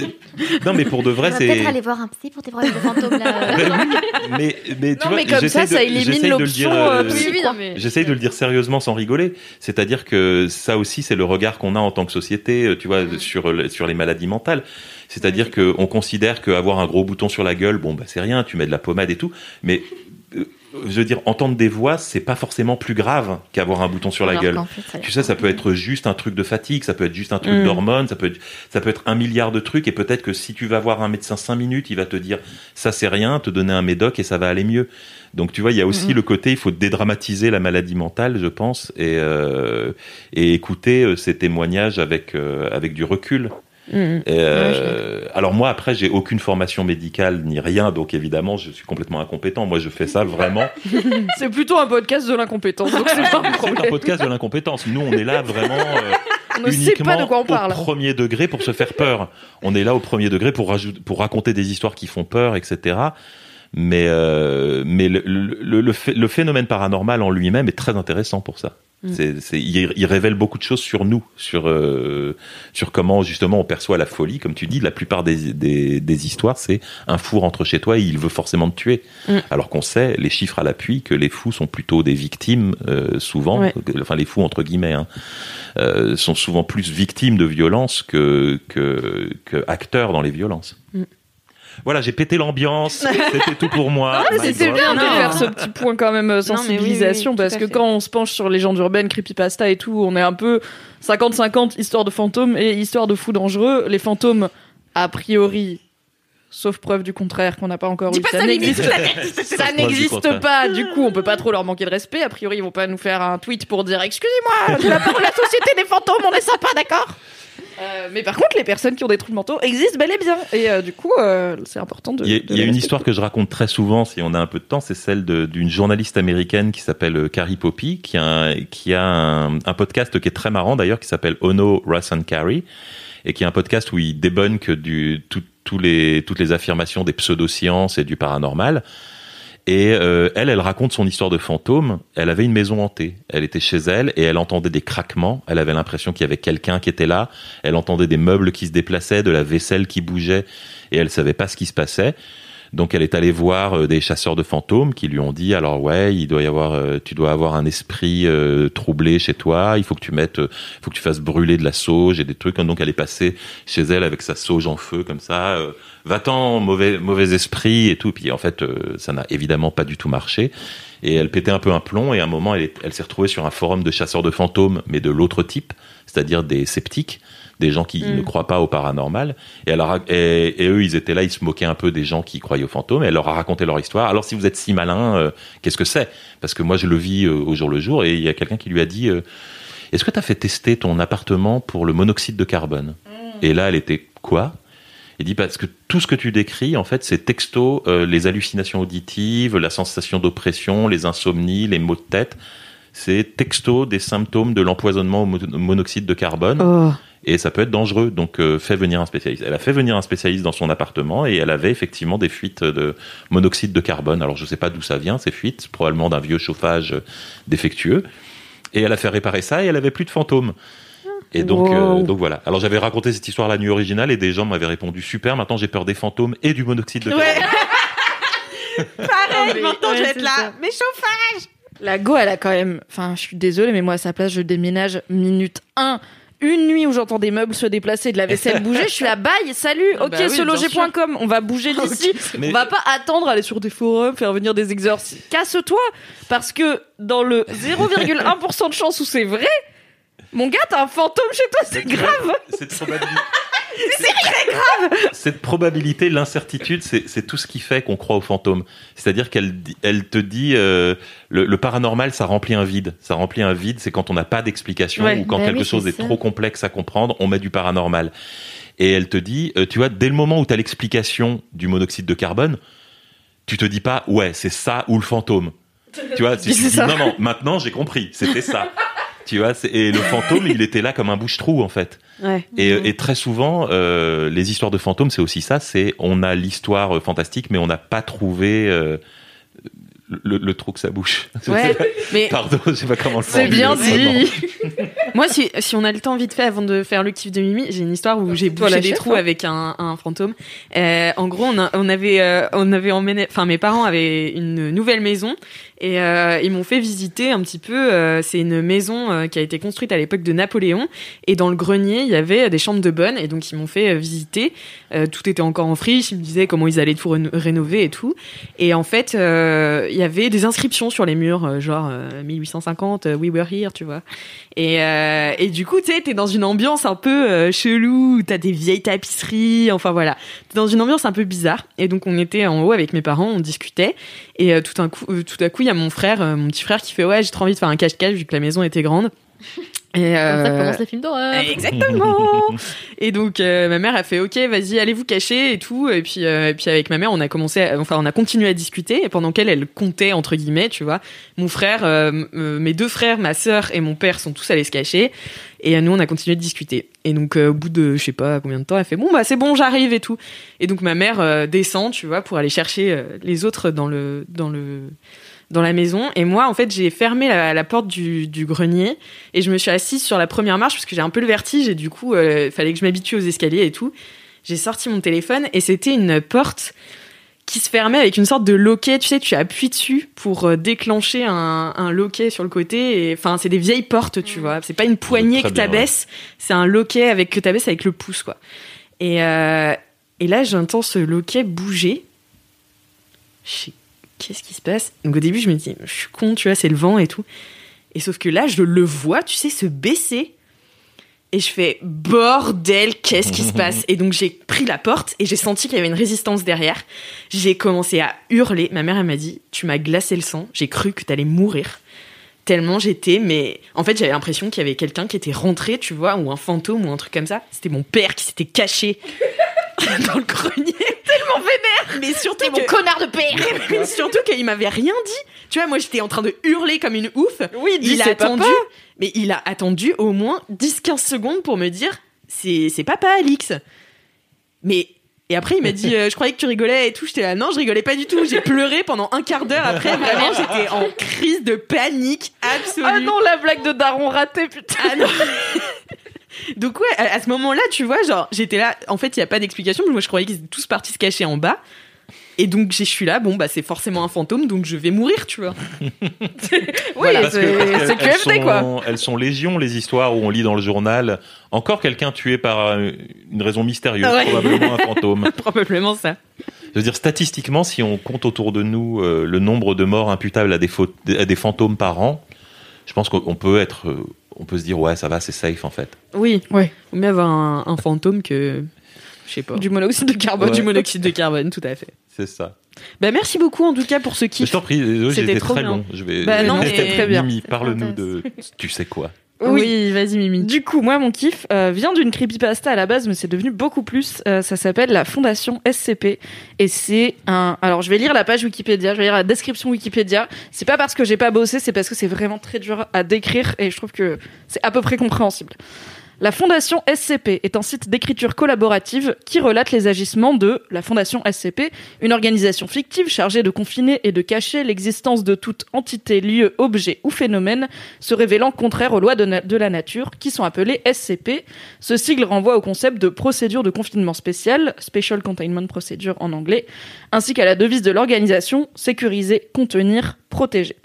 Non, mais pour de vrai, On c'est. peut-être aller voir un psy pour tes problèmes de fantômes là. Mais, mais tu Non, vois, mais comme ça, de- ça élimine j'essaye de le dire, l'option, euh, euh, oui, mais- J'essaye de le dire sérieusement sans rigoler. C'est-à-dire que ça aussi, c'est le regard qu'on a en tant que société, tu vois, sur, le- sur les maladies mentales. C'est-à-dire qu'on considère qu'avoir un gros bouton sur la gueule, bon, bah, c'est rien, tu mets de la pommade et tout. Mais, je veux dire, entendre des voix, c'est pas forcément plus grave qu'avoir un bouton sur la Alors gueule. fait, ça Tu sais, ça peut être juste un truc de fatigue, ça peut être juste un truc Mm. d'hormones, ça peut être, ça peut être un milliard de trucs, et peut-être que si tu vas voir un médecin cinq minutes, il va te dire ça c'est rien, te donner un médoc et ça va aller mieux. Donc tu vois, il y a aussi Mm. le côté, il faut dédramatiser la maladie mentale, je pense, et euh, et écouter euh, ces témoignages avec euh, avec du recul. Mm, euh, alors moi après j'ai aucune formation médicale ni rien donc évidemment je suis complètement incompétent moi je fais ça vraiment C'est plutôt un podcast de l'incompétence, donc c'est pas un c'est un problème. podcast de l'incompétence nous on est là vraiment euh, On ne sait uniquement pas de quoi on parle. au premier degré pour se faire peur. On est là au premier degré pour, raconter des histoires qui font peur, etc. Mais, euh, mais le, le, le, phé- le phénomène paranormal en lui-même est très intéressant pour ça. Mm. C'est, c'est, il, il révèle beaucoup de choses sur nous, sur, euh, sur comment justement on perçoit la folie. Comme tu dis, la plupart des, des, des histoires, c'est un fou rentre chez toi et il veut forcément te tuer. Mm. Alors qu'on sait, les chiffres à l'appui, que les fous sont plutôt des victimes, euh, souvent, Ouais. enfin les fous entre guillemets, hein, euh, sont souvent plus victimes de violences que, que, que acteurs dans les violences. Mm. Voilà, j'ai pété l'ambiance. C'était tout pour moi. Ah, C'était bien de faire ce petit point quand même euh, oui, sensibilisation oui, parce que fait. quand on se penche sur légendes urbaines, creepypasta et tout, on est un peu 50-50 histoire de fantômes et histoire de fous dangereux. Les fantômes, a priori, sauf preuve du contraire qu'on n'a pas encore Dis eu, pas ça ça n'existe ça n'existe pas. Du coup, on peut pas trop leur manquer de respect. A priori, ils vont pas nous faire un tweet pour dire excusez-moi, de la part de la société des fantômes, on est sympa, d'accord? Euh, mais par contre, les personnes qui ont des troubles mentaux existent bel et bien. Et euh, du coup, euh, c'est important de. Il y a, de il y a les une histoire que je raconte très souvent, si on a un peu de temps, c'est celle d'une journaliste américaine qui s'appelle Carrie Poppy, qui a, un, qui a un, un podcast qui est très marrant d'ailleurs, qui s'appelle Ono, Russ and Carrie, et qui est un podcast où il débunk du, tout- tous les, toutes les affirmations des pseudosciences et du paranormal. Et euh, elle, elle raconte son histoire de fantôme. Elle avait une maison hantée. Elle était chez elle et elle entendait des craquements. Elle avait l'impression qu'il y avait quelqu'un qui était là. Elle entendait des meubles qui se déplaçaient, de la vaisselle qui bougeait et elle savait pas ce qui se passait. Donc elle est allée voir euh, des chasseurs de fantômes qui lui ont dit alors ouais il doit y avoir euh, tu dois avoir un esprit euh, troublé chez toi il faut que tu mettes euh, faut que tu fasses brûler de la sauge et des trucs donc elle est passée chez elle avec sa sauge en feu comme ça va-t'en mauvais mauvais esprit et tout. Puis en fait euh, ça n'a évidemment pas du tout marché. Et elle pétait un peu un plomb et à un moment elle, elle s'est retrouvée sur un forum de chasseurs de fantômes mais de l'autre type c'est-à-dire des sceptiques des gens qui Mm. ne croient pas au paranormal. Et, elle a et, et eux ils étaient là ils se moquaient un peu des gens qui croyaient aux fantômes. Et elle leur a raconté leur histoire. Alors si vous êtes si malin euh, qu'est-ce que c'est? Parce que moi je le vis euh, au jour le jour. Et il y a quelqu'un qui lui a dit est-ce que tu as fait tester ton appartement pour le monoxyde de carbone? Et là elle était quoi? Il dit parce que tout ce que tu décris, en fait, c'est texto euh, les hallucinations auditives, la sensation d'oppression, les insomnies, les maux de tête. C'est texto des symptômes de l'empoisonnement au mo- monoxyde de carbone Oh. et ça peut être dangereux. Donc, euh, fais venir un spécialiste. Elle a fait venir un spécialiste dans son appartement et elle avait effectivement des fuites de monoxyde de carbone. Alors, je sais pas d'où ça vient ces fuites, probablement d'un vieux chauffage défectueux. Et elle a fait réparer ça et elle avait plus de fantômes. Et donc, Wow. euh, donc voilà. Alors j'avais raconté cette histoire la nuit originale et des gens m'avaient répondu super. Maintenant j'ai peur des fantômes et du monoxyde de carbone. Pareil, mais- maintenant ouais, je vais être là. ça. Mais chauffage La go, elle a quand même. Enfin, je suis désolée, mais moi, à sa place, je déménage minute 1. Une nuit où j'entends des meubles se déplacer, de la vaisselle bouger, je suis là, bye, salut, Ah ok, bah oui, seloger.com, on va bouger d'ici. Mais- On va pas attendre aller sur des forums, faire venir des exorcistes. Casse-toi, parce que dans le 0,1% de chance où c'est vrai, mon gars, t'as un fantôme chez toi, c'est grave. Cette probabilité. c'est très grave. Cette probabilité, l'incertitude, c'est tout ce qui fait qu'on croit aux fantômes. C'est-à-dire qu'elle elle te dit euh, le, le paranormal, ça remplit un vide. Ça remplit un vide, c'est quand on n'a pas d'explication Ouais. ou quand Bah quelque oui, chose est trop complexe à comprendre, on met du paranormal. Et elle te dit, euh, tu vois, dès le moment où tu as l'explication du monoxyde de carbone, tu te dis pas ouais, c'est ça ou le fantôme. Tu vois, tu C'est dis ça. non non, maintenant j'ai compris, c'était ça. Tu vois, et le fantôme, il était là comme un bouche-trou en fait. Ouais. Et, et très souvent, euh, les histoires de fantômes, c'est aussi ça. C'est on a l'histoire euh, fantastique, mais on n'a pas trouvé euh, le, le trou que ça bouche. Ouais, mais Pardon, je sais pas comment le C'est bien dit. moi, si, si on a le temps vite fait avant de faire le kiff de Mimi, j'ai une histoire où j'ai bouché des chef, trous hein. avec un, un fantôme. Euh, en gros, on, a- on avait, euh, on avait emmené, enfin, mes parents avaient une nouvelle maison et euh, ils m'ont fait visiter un petit peu. euh, c'est une maison euh, qui a été construite à l'époque de Napoléon et dans le grenier, il y avait des chambres de bonne et donc ils m'ont fait euh, visiter. Euh, tout était encore en friche. Ils me disaient comment ils allaient tout réno- rénover et tout. Et en fait, euh, il y avait des inscriptions sur les murs, genre euh, 1850, euh, we were here, tu vois. Et, euh, et du coup, tu sais, t'es dans une ambiance un peu euh, chelou, t'as des vieilles tapisseries, enfin voilà. T'es dans une ambiance un peu bizarre. Et donc, on était en haut avec mes parents, on discutait. Et euh, tout, coup, euh, tout à coup, il y a mon frère, mon petit frère, qui fait Ouais, j'ai trop envie de faire un cache-cache vu que la maison était grande. Et, Comme ça euh, commence les films d'horreur. Exactement. et donc euh, ma mère a fait OK, vas-y, allez vous cacher et tout. Et puis euh, et puis avec ma mère, on a commencé, à- enfin on a continué à discuter. Et pendant qu'elle elle comptait entre guillemets, tu vois, mon frère, euh, euh, mes deux frères, ma sœur et mon père sont tous allés se cacher. Et euh, nous on a continué de discuter. Et donc euh, au bout de je sais pas combien de temps, elle fait bon bah c'est bon, j'arrive et tout. Et donc ma mère euh, descend, tu vois, pour aller chercher euh, les autres dans le dans le dans la maison. Et moi en fait j'ai fermé la, la porte du, du grenier et je me suis assise sur la première marche parce que j'ai un peu le vertige et du coup il fallait que je m'habitue aux escaliers et tout. J'ai sorti mon téléphone et c'était une porte qui se fermait avec une sorte de loquet. Tu sais tu appuies dessus pour euh, déclencher un, un loquet sur le côté et enfin c'est des vieilles portes tu vois. C'est pas une poignée que t'abaisses. c'est un loquet avec que t'abaisses avec le pouce quoi. Et euh, et là j'entends ce loquet bouger. Je sais qu'est-ce qui se passe? Donc au début, je me dis, je suis con, tu vois, c'est le vent et tout. Et sauf que là, je le vois, tu sais, se baisser. Et je fais, bordel, qu'est-ce qui se passe? Et donc j'ai pris la porte et j'ai senti qu'il y avait une résistance derrière. J'ai commencé à hurler. Ma mère, elle m'a dit, tu m'as glacé le sang. J'ai cru que t'allais mourir. Tellement j'étais, mais en fait, j'avais l'impression qu'il y avait quelqu'un qui était rentré, tu vois, ou un fantôme ou un truc comme ça. C'était mon père qui s'était caché dans le grenier. Tellement vénère Mais surtout que... connard de père. Mais surtout qu'il m'avait rien dit. Tu vois, moi j'étais en train de hurler comme une ouf. Oui, il a papa. attendu, mais il a attendu au moins 10-15 secondes pour me dire c'est c'est papa Alix. Mais et après il m'a dit euh, je croyais que tu rigolais et tout. J'étais là non, je rigolais pas du tout. J'ai pleuré pendant un quart d'heure après. Vraiment, j'étais en crise de panique absolue. Ah non, la blague de Daron ratée, putain. Ah non. Donc ouais, à, à ce moment-là, tu vois, genre, j'étais là, en fait, il y a pas d'explication, moi je croyais qu'ils étaient tous partis se cacher en bas. Et donc je suis là, bon bah c'est forcément un fantôme, donc je vais mourir, tu vois. Oui, c'est QFD, quoi. Elles sont légion, les histoires où on lit dans le journal encore quelqu'un tué par euh, une raison mystérieuse, ouais. probablement un fantôme. Probablement ça. Je veux dire, statistiquement, si on compte autour de nous euh, le nombre de morts imputables à des, fautes- à des fantômes par an, je pense qu'on peut être, euh, on peut se dire ouais, ça va, c'est safe en fait. Oui. Ouais. Faut mieux avoir un, un fantôme que, je sais pas, Du monoxyde de carbone. du monoxyde de carbone, tout à fait. C'est ça. Bah merci beaucoup en tout cas pour ce Je kiff. t'en prie, C'était très bien. long. Je vais. Bah non, mais- très bien. Mimi, parle-nous de. Tu sais quoi Oui. vas-y Mimi. Du coup, moi, mon kiff euh, vient d'une creepypasta à la base, mais c'est devenu beaucoup plus. Euh, ça s'appelle la Fondation SCP. Et c'est un. Alors, je vais lire la page Wikipédia, je vais lire la description Wikipédia. C'est pas parce que j'ai pas bossé, c'est parce que c'est vraiment très dur à décrire et je trouve que c'est à peu près compréhensible. La Fondation SCP est un site d'écriture collaborative qui relate les agissements de la Fondation SCP, une organisation fictive chargée de confiner et de cacher l'existence de toute entité, lieu, objet ou phénomène se révélant contraire aux lois de, la nature, qui sont appelées SCP. Ce sigle renvoie au concept de procédure de confinement spécial, Special Containment Procedure en anglais, ainsi qu'à la devise de l'organisation, sécuriser, contenir, protéger.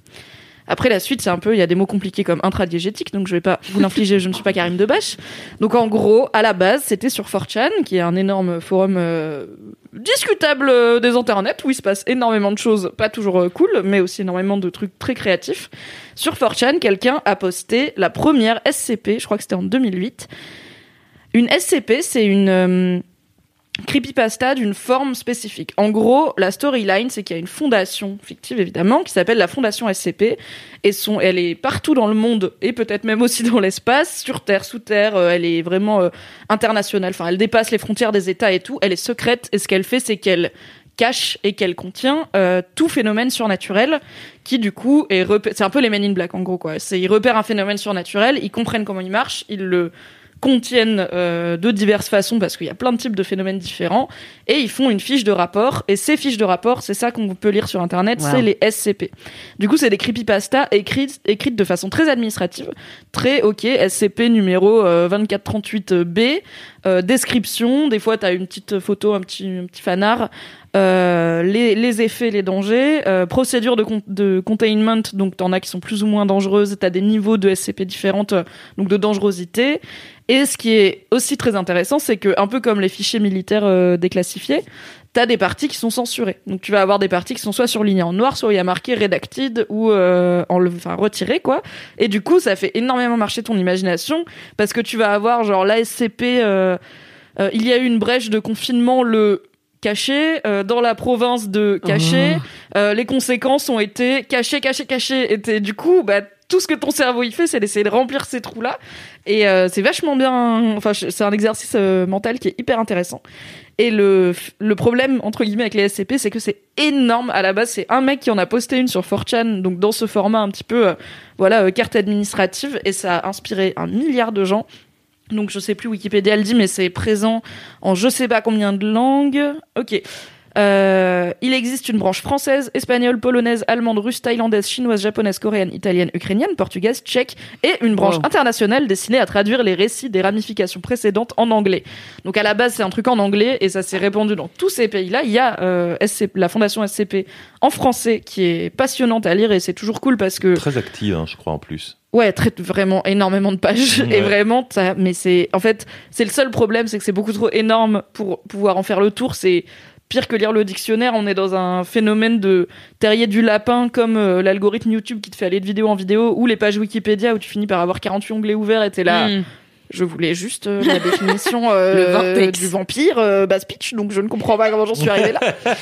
Après la suite, c'est un peu, il y a des mots compliqués comme intradiégétique, donc je vais pas vous l'infliger, je ne suis pas Karim Debache. Donc en gros, à la base, c'était sur 4chan, qui est un énorme forum euh, discutable euh, des internets, où il se passe énormément de choses, pas toujours euh, cool, mais aussi énormément de trucs très créatifs. Sur 4chan, quelqu'un a posté la première SCP, je crois que c'était en 2008. Une SCP, c'est une euh, creepypasta d'une forme spécifique. En gros, la storyline, c'est qu'il y a une fondation fictive, évidemment, qui s'appelle la Fondation SCP, et son, elle est partout dans le monde, et peut-être même aussi dans l'espace, sur Terre, sous Terre, euh, elle est vraiment euh, internationale, enfin, elle dépasse les frontières des États et tout, elle est secrète, et ce qu'elle fait, c'est qu'elle cache et qu'elle contient euh, tout phénomène surnaturel qui du coup est c'est un peu les Men in Black en gros quoi. C'est ils repèrent un phénomène surnaturel ils comprennent comment il marche ils le contiennent euh, de diverses façons parce qu'il y a plein de types de phénomènes différents et ils font une fiche de rapport et ces fiches de rapport c'est ça qu'on peut lire sur internet Wow. c'est les SCP du coup c'est des creepypasta écrites écrites de façon très administrative très ok SCP numéro euh, 2438B euh, description des fois t'as une petite photo un petit un petit fanart euh, les, les effets, les dangers, euh, procédure de, de containment, donc t'en as qui sont plus ou moins dangereuses, t'as des niveaux de SCP différentes, euh, donc de dangerosité. Et ce qui est aussi très intéressant, c'est que un peu comme les fichiers militaires euh, déclassifiés, t'as des parties qui sont censurées. Donc tu vas avoir des parties qui sont soit surlignées en noir, soit il y a marqué redacted ou euh, enlevé- enfin retiré quoi. Et du coup, ça fait énormément marcher ton imagination parce que tu vas avoir genre l'ASCP. Euh, euh, il y a eu une brèche de confinement le caché euh, dans la province de caché Euh, les conséquences ont été cachées cachées cachées et du coup bah tout ce que ton cerveau il fait c'est d'essayer de remplir ces trous là et euh, c'est vachement bien enfin c'est un exercice mental qui est hyper intéressant. Et le, le problème, entre guillemets, avec les SCP, c'est que c'est énorme. À la base, c'est un mec qui en a posté une sur 4chan, donc dans ce format un petit peu, voilà, carte administrative, et ça a inspiré un milliard de gens. Donc je sais plus, Wikipédia le dit, mais c'est présent en je sais pas combien de langues. Ok. Euh, il existe une branche française, espagnole, polonaise, allemande, russe, thaïlandaise, chinoise, japonaise, coréenne, italienne, ukrainienne, portugaise, tchèque et une branche Wow. internationale destinée à traduire les récits des ramifications précédentes en anglais. Donc à la base c'est un truc en anglais et ça s'est répandu dans tous ces pays-là. Il y a euh, SCP la fondation SCP en français qui est passionnante à lire et c'est toujours cool parce que Très active, hein, je crois, en plus. Ouais, traite vraiment énormément de pages Ouais. et vraiment ça mais c'est en fait, c'est le seul problème, c'est que c'est beaucoup trop énorme pour pouvoir en faire le tour, c'est pire que lire le dictionnaire, on est dans un phénomène de terrier du lapin comme euh, l'algorithme YouTube qui te fait aller de vidéo en vidéo ou les pages Wikipédia où tu finis par avoir 48 onglets ouverts et t'es là Mm. je voulais juste euh, la définition euh, Le vortex. du vampire euh, basse pitch donc je ne comprends pas comment j'en suis arrivée là.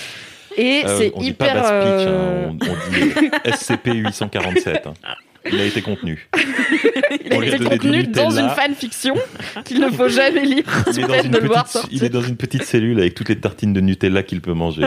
Et Euh, c'est on dit hyper pas pitch, euh, hein, on, on dit euh, SCP-847. hein. Il a été contenu. il a été contenu dans une fanfiction qu'il ne faut jamais lire Il sous est, dans peine une de le voir sortir. il est dans une petite cellule avec toutes les tartines de Nutella qu'il peut manger.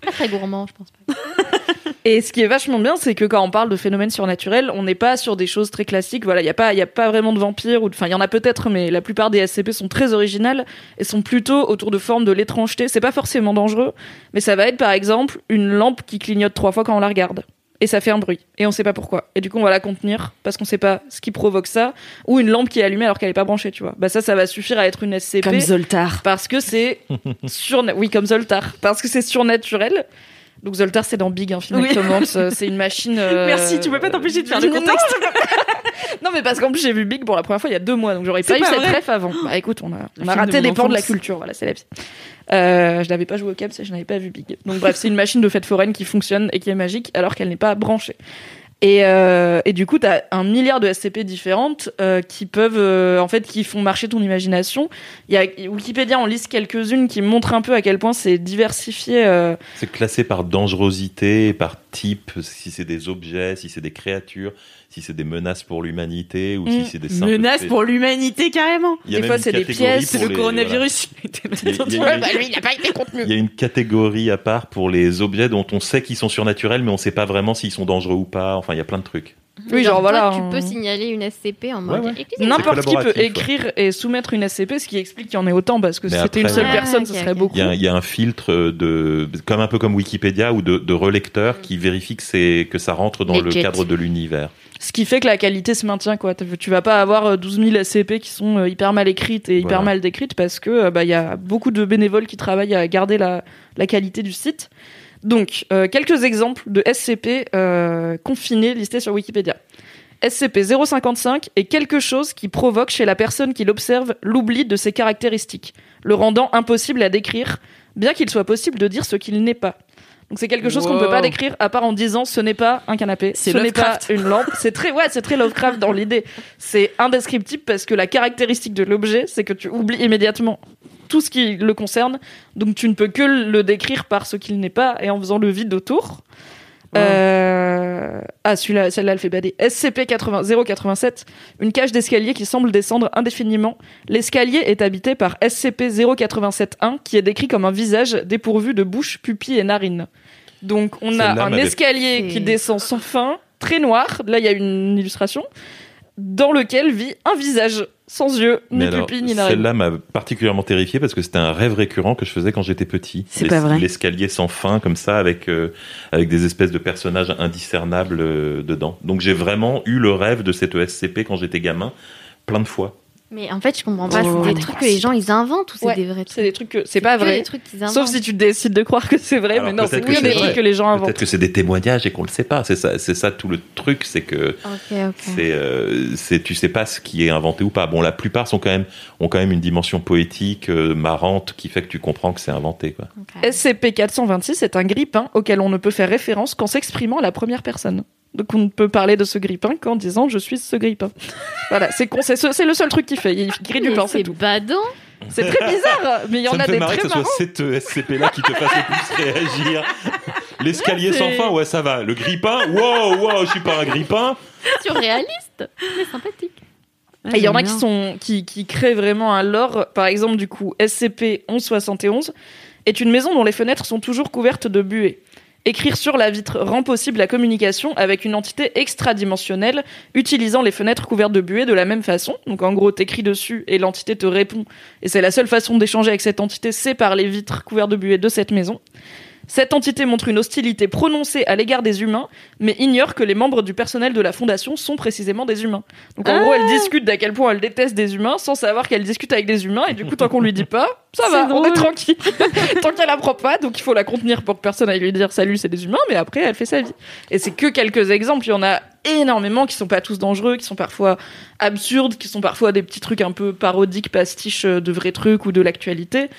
Pas très gourmand, je pense pas. Et ce qui est vachement bien, c'est que quand on parle de phénomènes surnaturels, on n'est pas sur des choses très classiques. Voilà, il y a pas, il y a pas vraiment de vampires ou, de- enfin, il y en a peut-être, mais la plupart des SCP sont très originales et sont plutôt autour de formes de l'étrangeté. C'est pas forcément dangereux, mais ça va être par exemple une lampe qui clignote trois fois quand on la regarde. Et ça fait un bruit. Et on sait pas pourquoi. Et du coup, on va la contenir parce qu'on sait pas ce qui provoque ça. Ou une lampe qui est allumée alors qu'elle est pas branchée, tu vois. Bah, ça, ça va suffire à être une SCP. Comme Zoltar. Parce que c'est sur oui comme Zoltar parce que c'est surnaturel. Donc Zoltar c'est dans Big un film Oui. euh, c'est une machine. euh, Merci, tu peux pas t'empêcher de faire le contexte. Non mais parce qu'en plus j'ai vu Big pour la première fois il y a deux mois donc j'aurais C'est pas eu pas cette ref avant. Bah écoute on a on raté de des pans de la culture voilà c'est la vie. Euh, je n'avais pas joué au Caps et je n'avais pas vu Big. Donc bref c'est une machine de fête foraine qui fonctionne et qui est magique alors qu'elle n'est pas branchée. Et, euh, et du coup, tu as un milliard de SCP différentes euh, qui peuvent, euh, en fait, qui font marcher ton imagination. Il y a Wikipédia, on liste quelques-unes qui montrent un peu à quel point c'est diversifié. C'est classé par dangerosité, par type, si c'est des objets, si c'est des créatures, si c'est des menaces pour l'humanité ou si c'est des simples Menace faits. pour l'humanité, carrément. Il y a Des fois, c'est des pièces, le les- coronavirus. Il y a- il y a- Ouais, lui, il n'a pas été contenu. Il y a une catégorie à part pour les objets dont on sait qu'ils sont surnaturels, mais on sait pas vraiment s'ils sont dangereux ou pas. Enfin, il y a plein de trucs. Oui, genre, voilà, tu on- peux signaler une SCP en mode Ouais, ouais. excusez-moi. N'importe qui peut ouais. écrire et soumettre une SCP, ce qui explique qu'il y en ait autant, parce que si c'était une seule Ah, personne, ce serait ok. beaucoup. Il y, a, il y a un filtre de, comme un peu comme Wikipédia ou de, de relecteur qui vérifie que c'est que ça rentre dans le cadre de l'univers. Ce qui fait que la qualité se maintient, quoi. Tu vas pas avoir euh, 12 000 SCP qui sont euh, hyper mal écrites et hyper Voilà. mal décrites parce que euh, bah il y a beaucoup de bénévoles qui travaillent à garder la, la qualité du site. Donc, euh, quelques exemples de SCP euh, confinés listés sur Wikipédia. SCP-055 est quelque chose qui provoque chez la personne qui l'observe l'oubli de ses caractéristiques, le rendant impossible à décrire, bien qu'il soit possible de dire ce qu'il n'est pas. Donc c'est quelque chose qu'on ne peut pas décrire à part en disant ce n'est pas un canapé, ce n'est pas une lampe. C'est très ouais, c'est très Lovecraft dans l'idée. C'est indescriptible parce que la caractéristique de l'objet, c'est que tu oublies immédiatement tout ce qui le concerne, donc tu ne peux que le décrire par ce qu'il n'est pas et en faisant le vide autour. Euh... Ah, celui-là, celle-là, elle fait bader. SCP-087, une cage d'escalier qui semble descendre indéfiniment. L'escalier est habité par SCP-087-1, qui est décrit comme un visage dépourvu de bouche, pupille et narines. Donc, on a un escalier qui descend sans fin, très noir. Là, il y a une illustration dans lequel vit un visage sans yeux, ni pupille, ni narines. celle-là m'a particulièrement terrifié parce que c'était un rêve récurrent que je faisais quand j'étais petit. C'est pas vrai. L'escalier sans fin, comme ça, avec, euh, avec des espèces de personnages indiscernables euh, dedans. Donc j'ai vraiment eu le rêve de cette ESCP quand j'étais gamin, plein de fois. Mais en fait, je comprends pas. Oh, c'est des trucs que les gens ils inventent ou c'est Ouais, des vrais C'est trucs des trucs? que c'est pas vrai. des trucs qu'ils inventent. Sauf si tu décides de croire que c'est vrai, Alors mais non, c'est que que des c'est trucs que les gens inventent. Peut-être que c'est des témoignages et qu'on le sait pas. C'est ça, c'est ça tout le truc, c'est que c'est, euh, c'est, tu sais pas ce qui est inventé ou pas. Bon, la plupart sont quand même ont quand même une dimension poétique, euh, marrante, qui fait que tu comprends que c'est inventé. Quoi. ok. SCP-426 est un grippin auquel on ne peut faire référence qu'en s'exprimant à la première personne. Donc on ne peut parler de ce grippin qu'en disant je suis ce grippin. voilà, c'est con, c'est, ce- c'est le seul truc qu'il fait. Il grille du pain, c'est tout. badant. C'est très bizarre, mais il y en ça me a fait des marrer très que ce soit cette euh, SCP là qui te fasse le plus réagir. L'escalier sans fin, ouais, ça va. Le grippin, wow, wow, je suis pas un grippin. Surréaliste, mais sympathique. Et il y en a qui sont qui, qui créent vraiment un lore. Par exemple, du coup, SCP-1171 est une maison dont les fenêtres sont toujours couvertes de buée. Écrire sur la vitre rend possible la communication avec une entité extradimensionnelle utilisant les fenêtres couvertes de buée de la même façon. Donc en gros, t'écris dessus et l'entité te répond. Et c'est la seule façon d'échanger avec cette entité, c'est par les vitres couvertes de buée de cette maison. Cette entité montre une hostilité prononcée à l'égard des humains, mais ignore que les membres du personnel de la fondation sont précisément des humains. Donc en gros, elle discute d'à quel point elle déteste des humains sans savoir qu'elle discute avec des humains, et du coup, tant qu'on lui dit pas, ça va, on est tranquille. tant qu'elle apprend pas, donc il faut la contenir pour que personne aille lui dire salut, c'est des humains, mais après, elle fait sa vie. Et c'est que quelques exemples, il y en a énormément qui sont pas tous dangereux, qui sont parfois absurdes, qui sont parfois des petits trucs un peu parodiques, pastiches euh, de vrais trucs ou de l'actualité.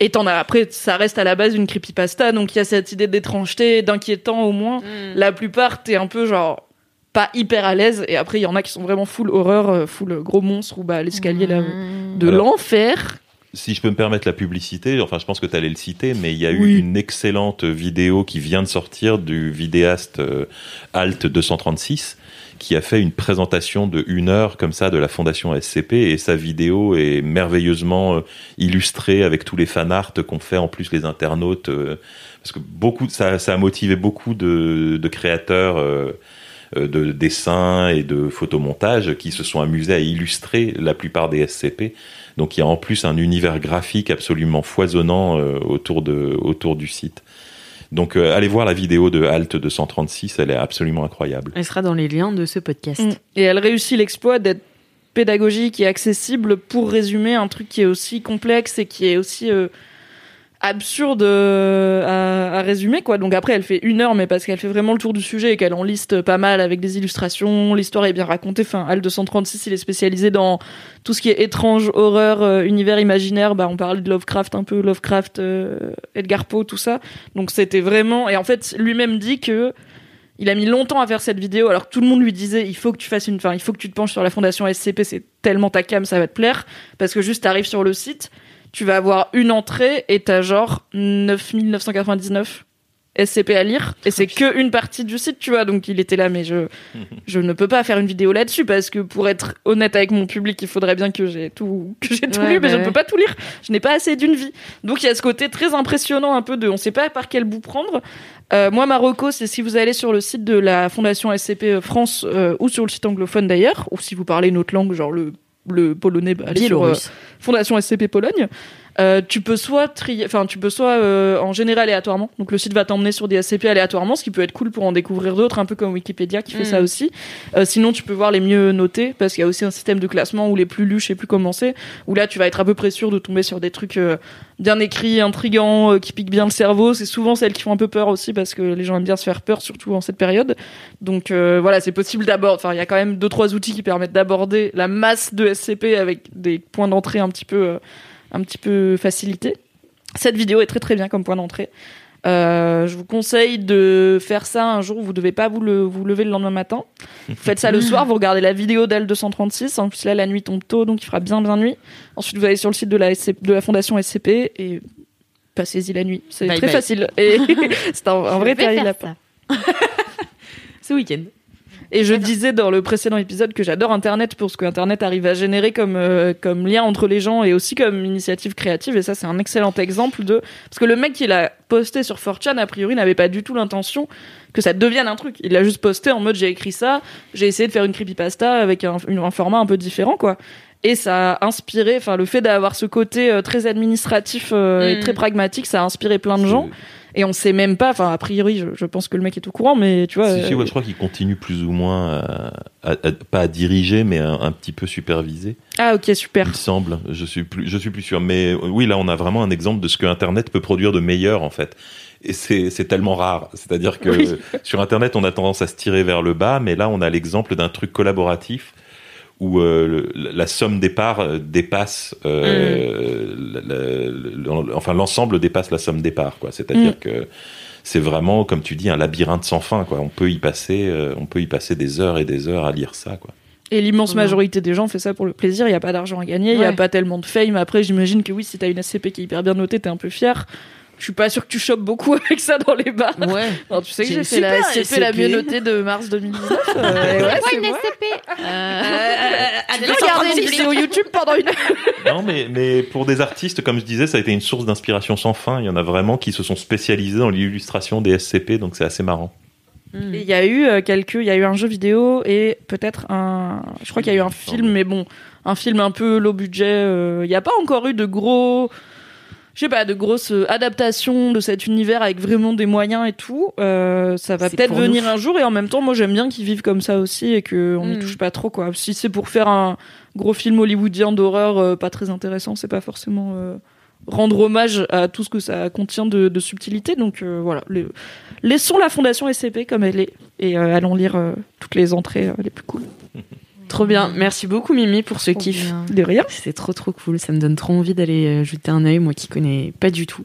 Et t'en as après, ça reste à la base une creepypasta, donc il y a cette idée d'étrangeté, d'inquiétant au moins. La plupart, t'es un peu genre pas hyper à l'aise, et après il y en a qui sont vraiment full horreur, euh, full gros monstre ou bah l'escalier là Mmh. de l'enfer. Si je peux me permettre la publicité, enfin je pense que tu allais le citer, mais il y a eu une excellente vidéo qui vient de sortir du vidéaste euh, Alt 236 qui a fait une présentation de une heure comme ça de la fondation SCP et sa vidéo est merveilleusement euh, illustrée avec tous les fanarts qu'ont fait en plus les internautes euh, parce que beaucoup ça, ça a motivé beaucoup de, créateurs euh, de dessins et de photomontages qui se sont amusés à illustrer la plupart des SCP. Donc il y a en plus un univers graphique absolument foisonnant autour, de, autour du site. Donc euh, allez voir la vidéo de Alt 236, elle est absolument incroyable. Elle sera dans les liens de ce podcast. Mm. Et elle réussit l'exploit d'être pédagogique et accessible pour résumer un truc qui est aussi complexe et qui est aussi euh, absurde euh, à, résumer quoi. Donc après elle fait une heure mais parce qu'elle fait vraiment le tour du sujet et qu'elle en liste pas mal avec des illustrations, l'histoire est bien racontée. Enfin Al 236 il est spécialisé dans tout ce qui est étrange, horreur, euh, univers imaginaire. Bah on parlait de Lovecraft un peu, Lovecraft, euh, Edgar Poe tout ça. Donc c'était vraiment et en fait lui-même dit que il a mis longtemps à faire cette vidéo alors que tout le monde lui disait il faut que tu fasses une enfin il faut que tu te penches sur la fondation SCP c'est tellement ta cam ça va te plaire parce que juste t'arrives sur le site tu vas avoir une entrée et t'as genre 9999 SCP à lire et c'est que une partie du site, tu vois. Donc il était là, mais je je ne peux pas faire une vidéo là-dessus parce que pour être honnête avec mon public, il faudrait bien que j'ai tout que j'ai tout Ouais, lu, mais bah je ne ouais. peux pas tout lire. Je n'ai pas assez d'une vie. Donc il y a ce côté très impressionnant un peu de, on sait pas par quel bout prendre. Euh, moi, Marocco, c'est si vous allez sur le site de la Fondation SCP France euh, ou sur le site anglophone d'ailleurs, ou si vous parlez une autre langue, genre le le polonais, bah, allez sur, euh. Fondation SCP Pologne. Euh, tu peux soit trier, enfin tu peux soit euh, en général aléatoirement. Donc le site va t'emmener sur des SCP aléatoirement, ce qui peut être cool pour en découvrir d'autres, un peu comme Wikipédia qui fait Mm. ça aussi. Euh, sinon tu peux voir les mieux notés parce qu'il y a aussi un système de classement où les plus lus, je sais plus comment c'est, où là tu vas être à peu près sûr de tomber sur des trucs euh, bien écrits, intrigants, euh, qui piquent bien le cerveau. C'est souvent celles qui font un peu peur aussi parce que les gens aiment bien se faire peur, surtout en cette période. Donc euh, voilà, c'est possible d'aborder. Enfin, il y a quand même deux trois outils qui permettent d'aborder la masse de SCP avec des points d'entrée un petit peu, euh, un petit peu facilités. Cette vidéo est très très bien comme point d'entrée. Euh, je vous conseille de faire ça un jour où vous devez pas vous, le, vous lever le lendemain matin. Vous faites ça le soir, vous regardez la vidéo d'L236. En plus là, la nuit tombe tôt, donc il fera bien bien nuit. Ensuite, vous allez sur le site de la, SCP de la fondation SCP et passez-y la nuit. C'est très bye. facile. Et c'est un, un vrai faire lapin. Ce week-end. Et je disais dans le précédent épisode que j'adore Internet pour ce que Internet arrive à générer comme euh, comme lien entre les gens et aussi comme initiative créative. Et ça, c'est un excellent exemple de parce que le mec qui l'a posté sur 4chan a priori n'avait pas du tout l'intention que ça devienne un truc. Il l'a juste posté en mode j'ai écrit ça, j'ai essayé de faire une creepypasta avec un format un peu différent quoi. Et ça a inspiré, enfin le fait d'avoir ce côté euh, très administratif euh, et Mm. très pragmatique, ça a inspiré plein de gens. Et on sait même pas, enfin a priori, je, je pense que le mec est au courant, mais tu vois. Si, si, euh, ouais, je crois qu'il continue plus ou moins à, à- à- pas à diriger, mais un, un petit peu superviser. Ah ok super. Il semble. Je suis plus, je suis plus sûr. Mais euh, oui, là, on a vraiment un exemple de ce que Internet peut produire de meilleur, en fait. Et c'est c'est tellement rare. C'est-à-dire que Oui. sur Internet, on a tendance à se tirer vers le bas, mais là, on a l'exemple d'un truc collaboratif où euh, le- la somme des parts euh, dépasse, euh, Mm. le- le- le- enfin l'ensemble dépasse la somme des parts, quoi. C'est-à-dire Mm. que c'est vraiment, comme tu dis, un labyrinthe sans fin, quoi. On peut y passer, euh, on peut y passer des heures et des heures à lire ça, quoi. Et l'immense majorité des gens fait ça pour le plaisir. Il n'y a pas d'argent à gagner, il n'y a pas tellement de fame. Après, j'imagine que oui, si t'as une SCP qui est hyper bien notée, t'es un peu fier. Je suis pas sûr que tu chopes beaucoup avec ça dans les bars. Ouais. Non, tu sais que J'ai fait la SCP la mieux notée de mars 2019. euh, ouais, C'est c'est une. SCP Euh, Tu peux regarder une vidéo YouTube pendant une heure. Non, mais, mais pour des artistes, comme je disais, ça a été une source d'inspiration sans fin. Il y en a vraiment qui se sont spécialisés dans l'illustration des SCP, donc c'est assez marrant. Mm. Et Il y a eu euh, quelques, il y a eu un jeu vidéo et peut-être un, je crois qu'il y a eu un film, mais bon, un film un peu low budget. euh, Il n'y a pas encore eu de gros, je sais pas, de grosses euh, adaptations de cet univers avec vraiment des moyens et tout. Euh, ça va peut-être venir nous. un jour et en même temps, moi j'aime bien qu'ils vivent comme ça aussi et qu'on n'y Mm. touche pas trop quoi. Si c'est pour faire un gros film hollywoodien d'horreur euh, pas très intéressant, c'est pas forcément euh, rendre hommage à tout ce que ça contient de, de subtilité. Donc euh, voilà, laissons la fondation SCP comme elle est et euh, allons lire euh, toutes les entrées euh, les plus cool. Trop bien. Merci beaucoup Mimi pour ce trop kiff. bien. De rien. C'est trop trop cool. Ça me donne trop envie d'aller euh, jeter un œil, moi qui connais pas du tout.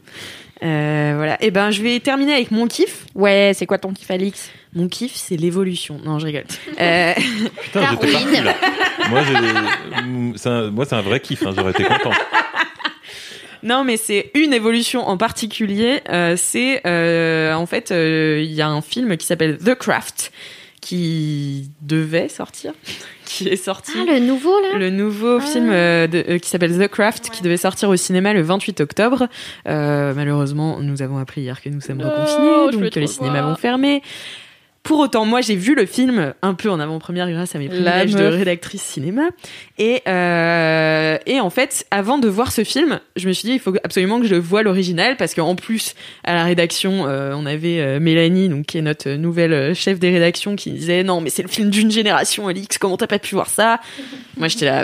Euh, voilà. Et ben, je vais terminer avec mon kiff. Ouais, c'est quoi ton kiff, Alix? Mon kiff, c'est l'évolution. Non, je rigole. Euh, Putain, j'étais Darwin. parti là. Moi, mm, c'est un, moi, c'est un vrai kiff. hein, J'aurais été content. non, mais c'est une évolution en particulier. Euh, c'est euh, en fait, euh, il y a un film qui s'appelle The Craft qui devait sortir, qui est sorti. Ah, le nouveau là? Le nouveau Ah. film euh, de- euh, qui s'appelle The Craft, qui devait sortir au cinéma le 28 octobre. Euh, malheureusement, nous avons appris hier que nous sommes Oh, reconfinés, donc que les cinémas voir. vont fermer. Pour autant, moi, j'ai vu le film un peu en avant-première grâce à mes privilèges de rédactrice cinéma. Et, euh, et en fait, avant de voir ce film, je me suis dit, il faut absolument que je voie l'original parce qu'en plus, à la rédaction, euh, on avait euh, Mélanie, donc qui est notre nouvelle chef des rédactions, qui disait non, mais c'est le film d'une génération, Alix, comment t'as pas pu voir ça? Moi, j'étais là,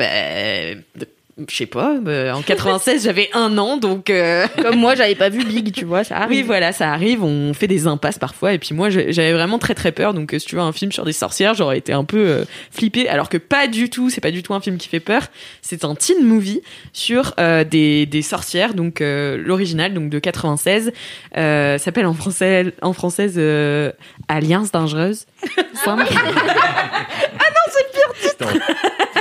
bah, je sais pas, bah, en 96, j'avais un an, donc. euh, Comme moi, j'avais pas vu Big, tu vois, ça arrive. oui, voilà, ça arrive. On fait des impasses parfois. Et puis moi, j'avais vraiment très très peur. Donc, euh, si tu veux un film sur des sorcières, j'aurais été un peu euh, flippée. Alors que pas du tout. C'est pas du tout un film qui fait peur. C'est un teen movie sur euh, des, des sorcières. Donc euh, l'original, donc de 96, euh, s'appelle en français en française euh, Alliance dangereuse. Simple. Putain.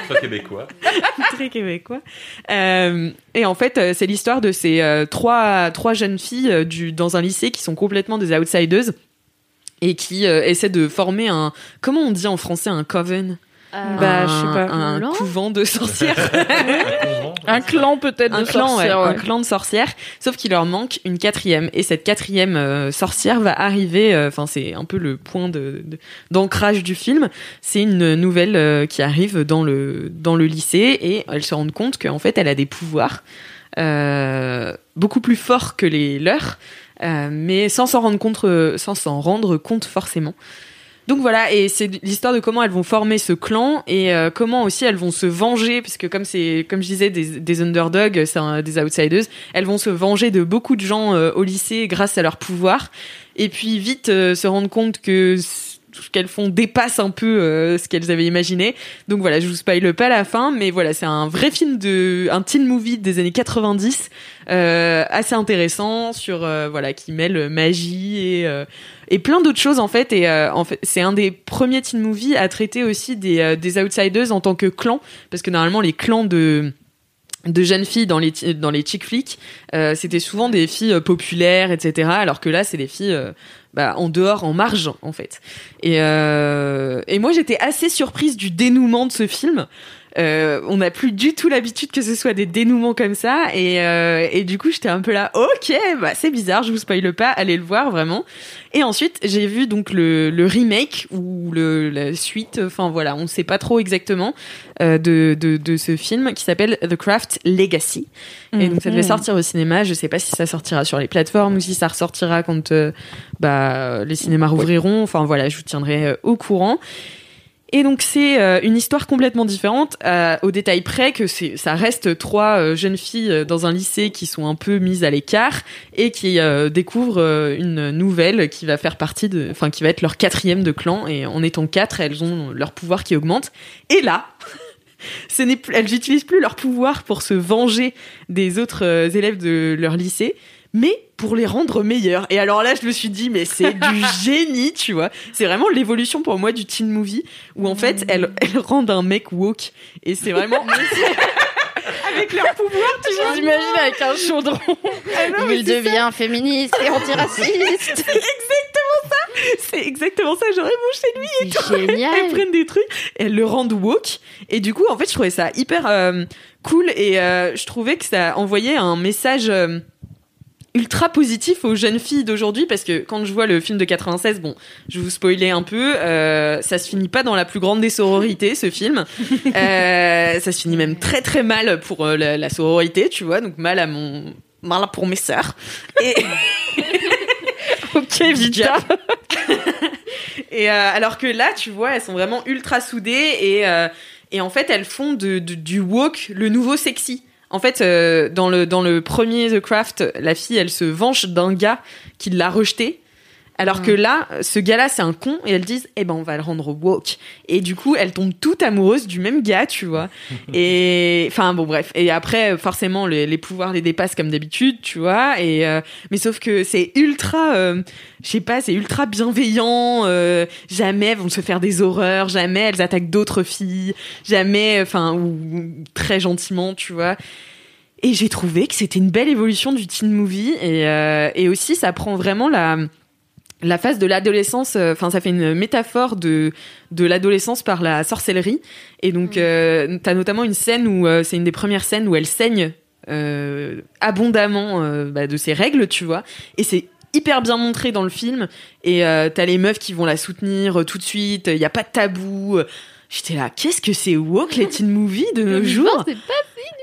Très québécois. très québécois. Euh, et en fait, euh, c'est l'histoire de ces euh, trois, trois jeunes filles euh, du, dans un lycée qui sont complètement des outsiders et qui euh, essaient de former un, comment on dit en français, un coven? Bah, un, je sais pas. Un couvent de sorcières. Un clan peut-être de clan, ouais, sorcières, ouais. un clan de sorcières. Sauf qu'il leur manque une quatrième. Et cette quatrième euh, sorcière va arriver. euh, Enfin, c'est un peu le point de d'ancrage du film. C'est une nouvelle euh, qui arrive dans le dans le lycée et elle se rend compte qu'en fait, elle a des pouvoirs beaucoup plus forts que les leurs, mais sans s'en rendre compte, sans s'en rendre compte forcément. Donc voilà, et c'est l'histoire de comment elles vont former ce clan et euh, comment aussi elles vont se venger, parce que comme c'est, comme je disais, des, underdogs, c'est des outsiders, elles vont se venger de beaucoup de gens euh, au lycée grâce à leur pouvoir, et puis vite euh, se rendre compte que tout ce qu'elles font dépasse un peu euh, ce qu'elles avaient imaginé. Donc voilà, je vous spoile pas la fin, mais voilà, c'est un vrai film de, un teen movie des années 90, euh, assez intéressant sur euh, voilà qui mêle magie et et plein d'autres choses en fait et en fait c'est un des premiers teen movies à traiter aussi des des outsiders en tant que clan parce que normalement les clans de de jeunes filles dans les dans les chick flicks c'était souvent des filles populaires etc alors que là c'est des filles bah, en dehors en marge en fait. Et euh, et moi j'étais assez surprise du dénouement de ce film euh, on n'a plus du tout l'habitude que ce soit des dénouements comme ça. Et, euh, et du coup j'étais un peu là ok bah c'est bizarre je vous spoile pas allez le voir vraiment. Et ensuite j'ai vu donc le, le remake ou le la suite enfin voilà on ne sait pas trop exactement euh, de, de de ce film qui s'appelle The Craft Legacy. Et donc ça devait Mhm. sortir au cinéma. Je sais pas si ça sortira sur les plateformes ou si ça ressortira quand euh, bah les cinémas rouvriront. Enfin voilà je vous tiendrai euh, au courant et donc c'est euh, une histoire complètement différente, euh, au détail près que ça reste trois euh, jeunes filles dans un lycée qui sont un peu mises à l'écart et qui découvrent une nouvelle qui va faire partie de, enfin qui va être leur quatrième de clan et en étant quatre, elles ont leur pouvoir qui augmente. Et là, elles n'utilisent plus leur pouvoir pour se venger des autres élèves de leur lycée, mais pour les rendre meilleurs. Et alors là, je me suis dit, mais c'est du génie, tu vois. C'est vraiment l'évolution pour moi du teen movie, où en fait, elles, elles rendent un mec woke. Et c'est vraiment... Avec leur pouvoir, tu vois. Je m'imagine avec un chaudron. Ah non, Il c'est ça. devient féministe et antiraciste. C'est exactement ça, j'aurais mon chez lui. C'est Elles génial. prennent des trucs, et elles le rendent woke. Et du coup, en fait, je trouvais ça hyper euh, cool et euh, je trouvais que ça envoyait un message euh, ultra positif aux jeunes filles d'aujourd'hui parce que quand je vois le film de 96, bon, je vous spoiler un peu, euh, ça se finit pas dans la plus grande des sororités, ce film. Euh, ça se finit même très très mal pour euh, la, la sororité, tu vois, donc mal à mon mal pour mes sœurs. Et ok, Vita. Et alors que là, tu vois, elles sont vraiment ultra soudées et, et en fait, elles font de, de- du woke le nouveau sexy. En fait, euh, dans, le, dans le premier The Craft, la fille, elle se venge d'un gars qui l'a rejeté. Alors que là, ce gars-là, c'est un con, et elles disent, eh ben, on va le rendre woke. Et du coup, elles tombent toutes amoureuses du même gars, tu vois. Et, enfin, bon, bref. Et après, forcément, les, les pouvoirs les dépassent comme d'habitude, tu vois. Et, euh, mais sauf que c'est ultra, euh, je sais pas, c'est ultra bienveillant. euh, jamais elles vont se faire des horreurs, jamais elles attaquent d'autres filles, jamais, enfin, ou, ou très gentiment, tu vois. Et j'ai trouvé que c'était une belle évolution du teen movie et, euh, et aussi ça prend vraiment la la phase de l'adolescence. euh, Enfin, ça fait une métaphore de de l'adolescence par la sorcellerie. Et donc, euh, t'as notamment une scène où euh, c'est une des premières scènes où elle saigne abondamment bah, de ses règles, tu vois. Et c'est hyper bien montré dans le film. Et t'as les meufs qui vont la soutenir tout de suite. Il y a pas de tabou. J'étais là, qu'est-ce que c'est woke les teen movies de nos jours C'est pas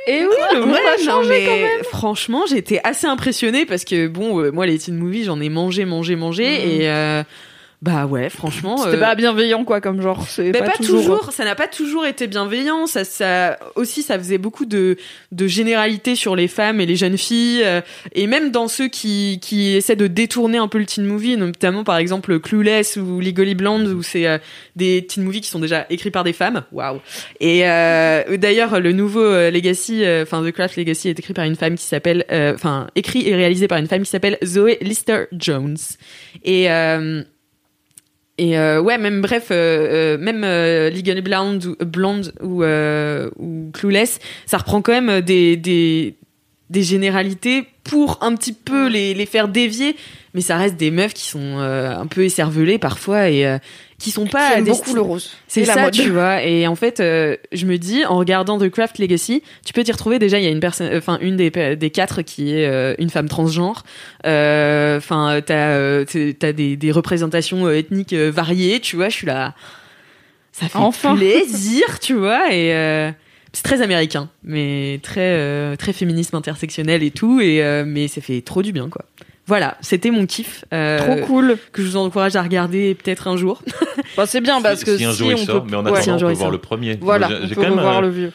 Et oui, le Ouais, a non, mais quand même. franchement, j'étais assez impressionnée parce que bon, euh, moi les teen movies, j'en ai mangé, mangé, mangé et euh, bah ouais, franchement. C'était euh, pas bienveillant, quoi, comme genre. C'est mais pas, pas, toujours, ça n'a pas toujours été bienveillant. Ça, ça aussi, ça faisait beaucoup de, de généralités sur les femmes et les jeunes filles, euh, et même dans ceux qui, qui essaient de détourner un peu le teen movie, notamment par exemple Clueless ou Legally Blonde, où c'est euh, des teen movies qui sont déjà écrits par des femmes. Waouh Et euh, d'ailleurs, le nouveau euh, Legacy, euh, enfin The Craft Legacy, est écrit par une femme qui s'appelle, euh, enfin écrit et réalisé par une femme qui s'appelle Zoé Lister Jones. Et euh, et euh, ouais, même bref, euh, euh, même euh, Legally Blonde ou, Blonde ou, euh, ou Clueless, ça reprend quand même des, des, des généralités pour un petit peu les, les faire dévier, mais ça reste des meufs qui sont euh, un peu écervelées parfois et euh, qui sont pas des beaucoup le rose. c'est ça, mode. tu vois. Et en fait, euh, je me dis, en regardant The Craft Legacy, tu peux t'y retrouver. Déjà, il y a une personne, enfin, une des, des quatre qui est euh, une femme transgenre. Enfin, t'as euh, t'as des, des représentations ethniques variées, tu vois. Je suis là, ça fait Enfin. plaisir, tu vois. Et c'est très américain, mais très très féminisme intersectionnel et tout. Et mais ça fait trop du bien, quoi. Voilà, c'était mon kiff. euh, Trop cool. Que je vous encourage à regarder peut-être un jour. Bah, c'est bien parce si, que si un si jour il on sort, peut. mais en ouais. si attendant, jour on peut voir sort. le premier. Voilà, Moi, j'ai- on j'ai peut quand même, euh, le vieux.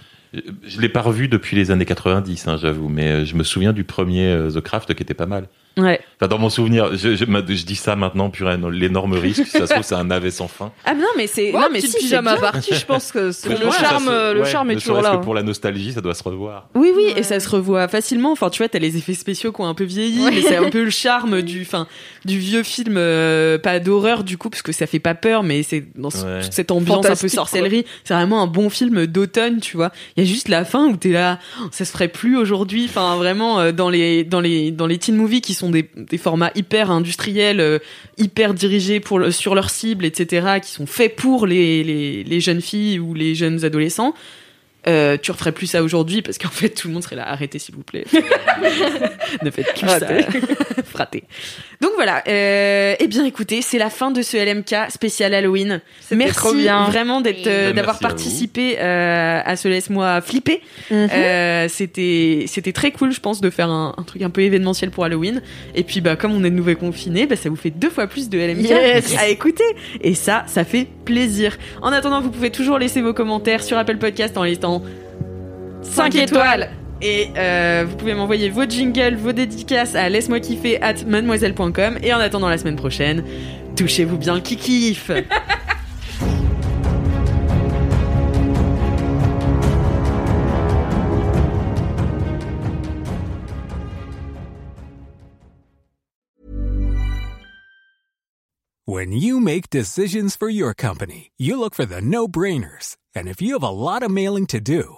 Je l'ai pas revu depuis les années 90, hein, j'avoue, mais euh, je me souviens du premier euh, The Craft qui était pas mal. Ouais. Enfin, dans mon souvenir, je, je, je dis ça maintenant, purée, l'énorme risque, si ça se trouve, c'est un navet sans fin. Ah non, mais c'est Ouais, non mais si, c'est pyjama party, je pense que Mais le charme, se- le ouais, charme est toujours là. que pour la nostalgie, ça doit se revoir. Oui, oui, Ouais. et ça se revoit facilement. Enfin, tu vois, t'as les effets spéciaux qui ont un peu vieilli, mais c'est un peu le charme du, enfin, du vieux film, euh, pas d'horreur du coup, parce que ça fait pas peur, mais c'est dans ce- Ouais. toute cette ambiance un peu sorcellerie. C'est vraiment un bon film d'automne, tu vois. Il y a juste la fin où t'es là, oh, ça se ferait plus aujourd'hui. Enfin, vraiment euh, dans les dans les dans les teen movies qui sont des, des formats hyper industriels, euh, hyper dirigés pour le- sur leur cible, etc., qui sont faits pour les les, les jeunes filles ou les jeunes adolescents. Euh, tu referais plus ça aujourd'hui parce qu'en fait tout le monde serait là arrêtez s'il vous plaît ne faites plus ça fraté donc voilà euh, eh bien écoutez c'est la fin de ce LMK spécial Halloween. Merci trop bien. vraiment d'être euh, Merci d'avoir à participé euh, à ce laisse-moi flipper. Mhm. euh, c'était c'était très cool je pense de faire un, un truc un peu événementiel pour Halloween. Et puis bah comme on est de nouveau confiné bah ça vous fait deux fois plus de LMK Yes. à écouter. Et ça ça fait plaisir. En attendant vous pouvez toujours laisser vos commentaires sur Apple Podcast en listant 5 étoiles et euh, vous pouvez m'envoyer vos jingles, vos dédicaces à laisse-moi kiffer at mademoiselle.com et en attendant la semaine prochaine, touchez-vous bien le kikif When you make decisions for your company, you look for the no brainers. And if you have a lot of mailing to do,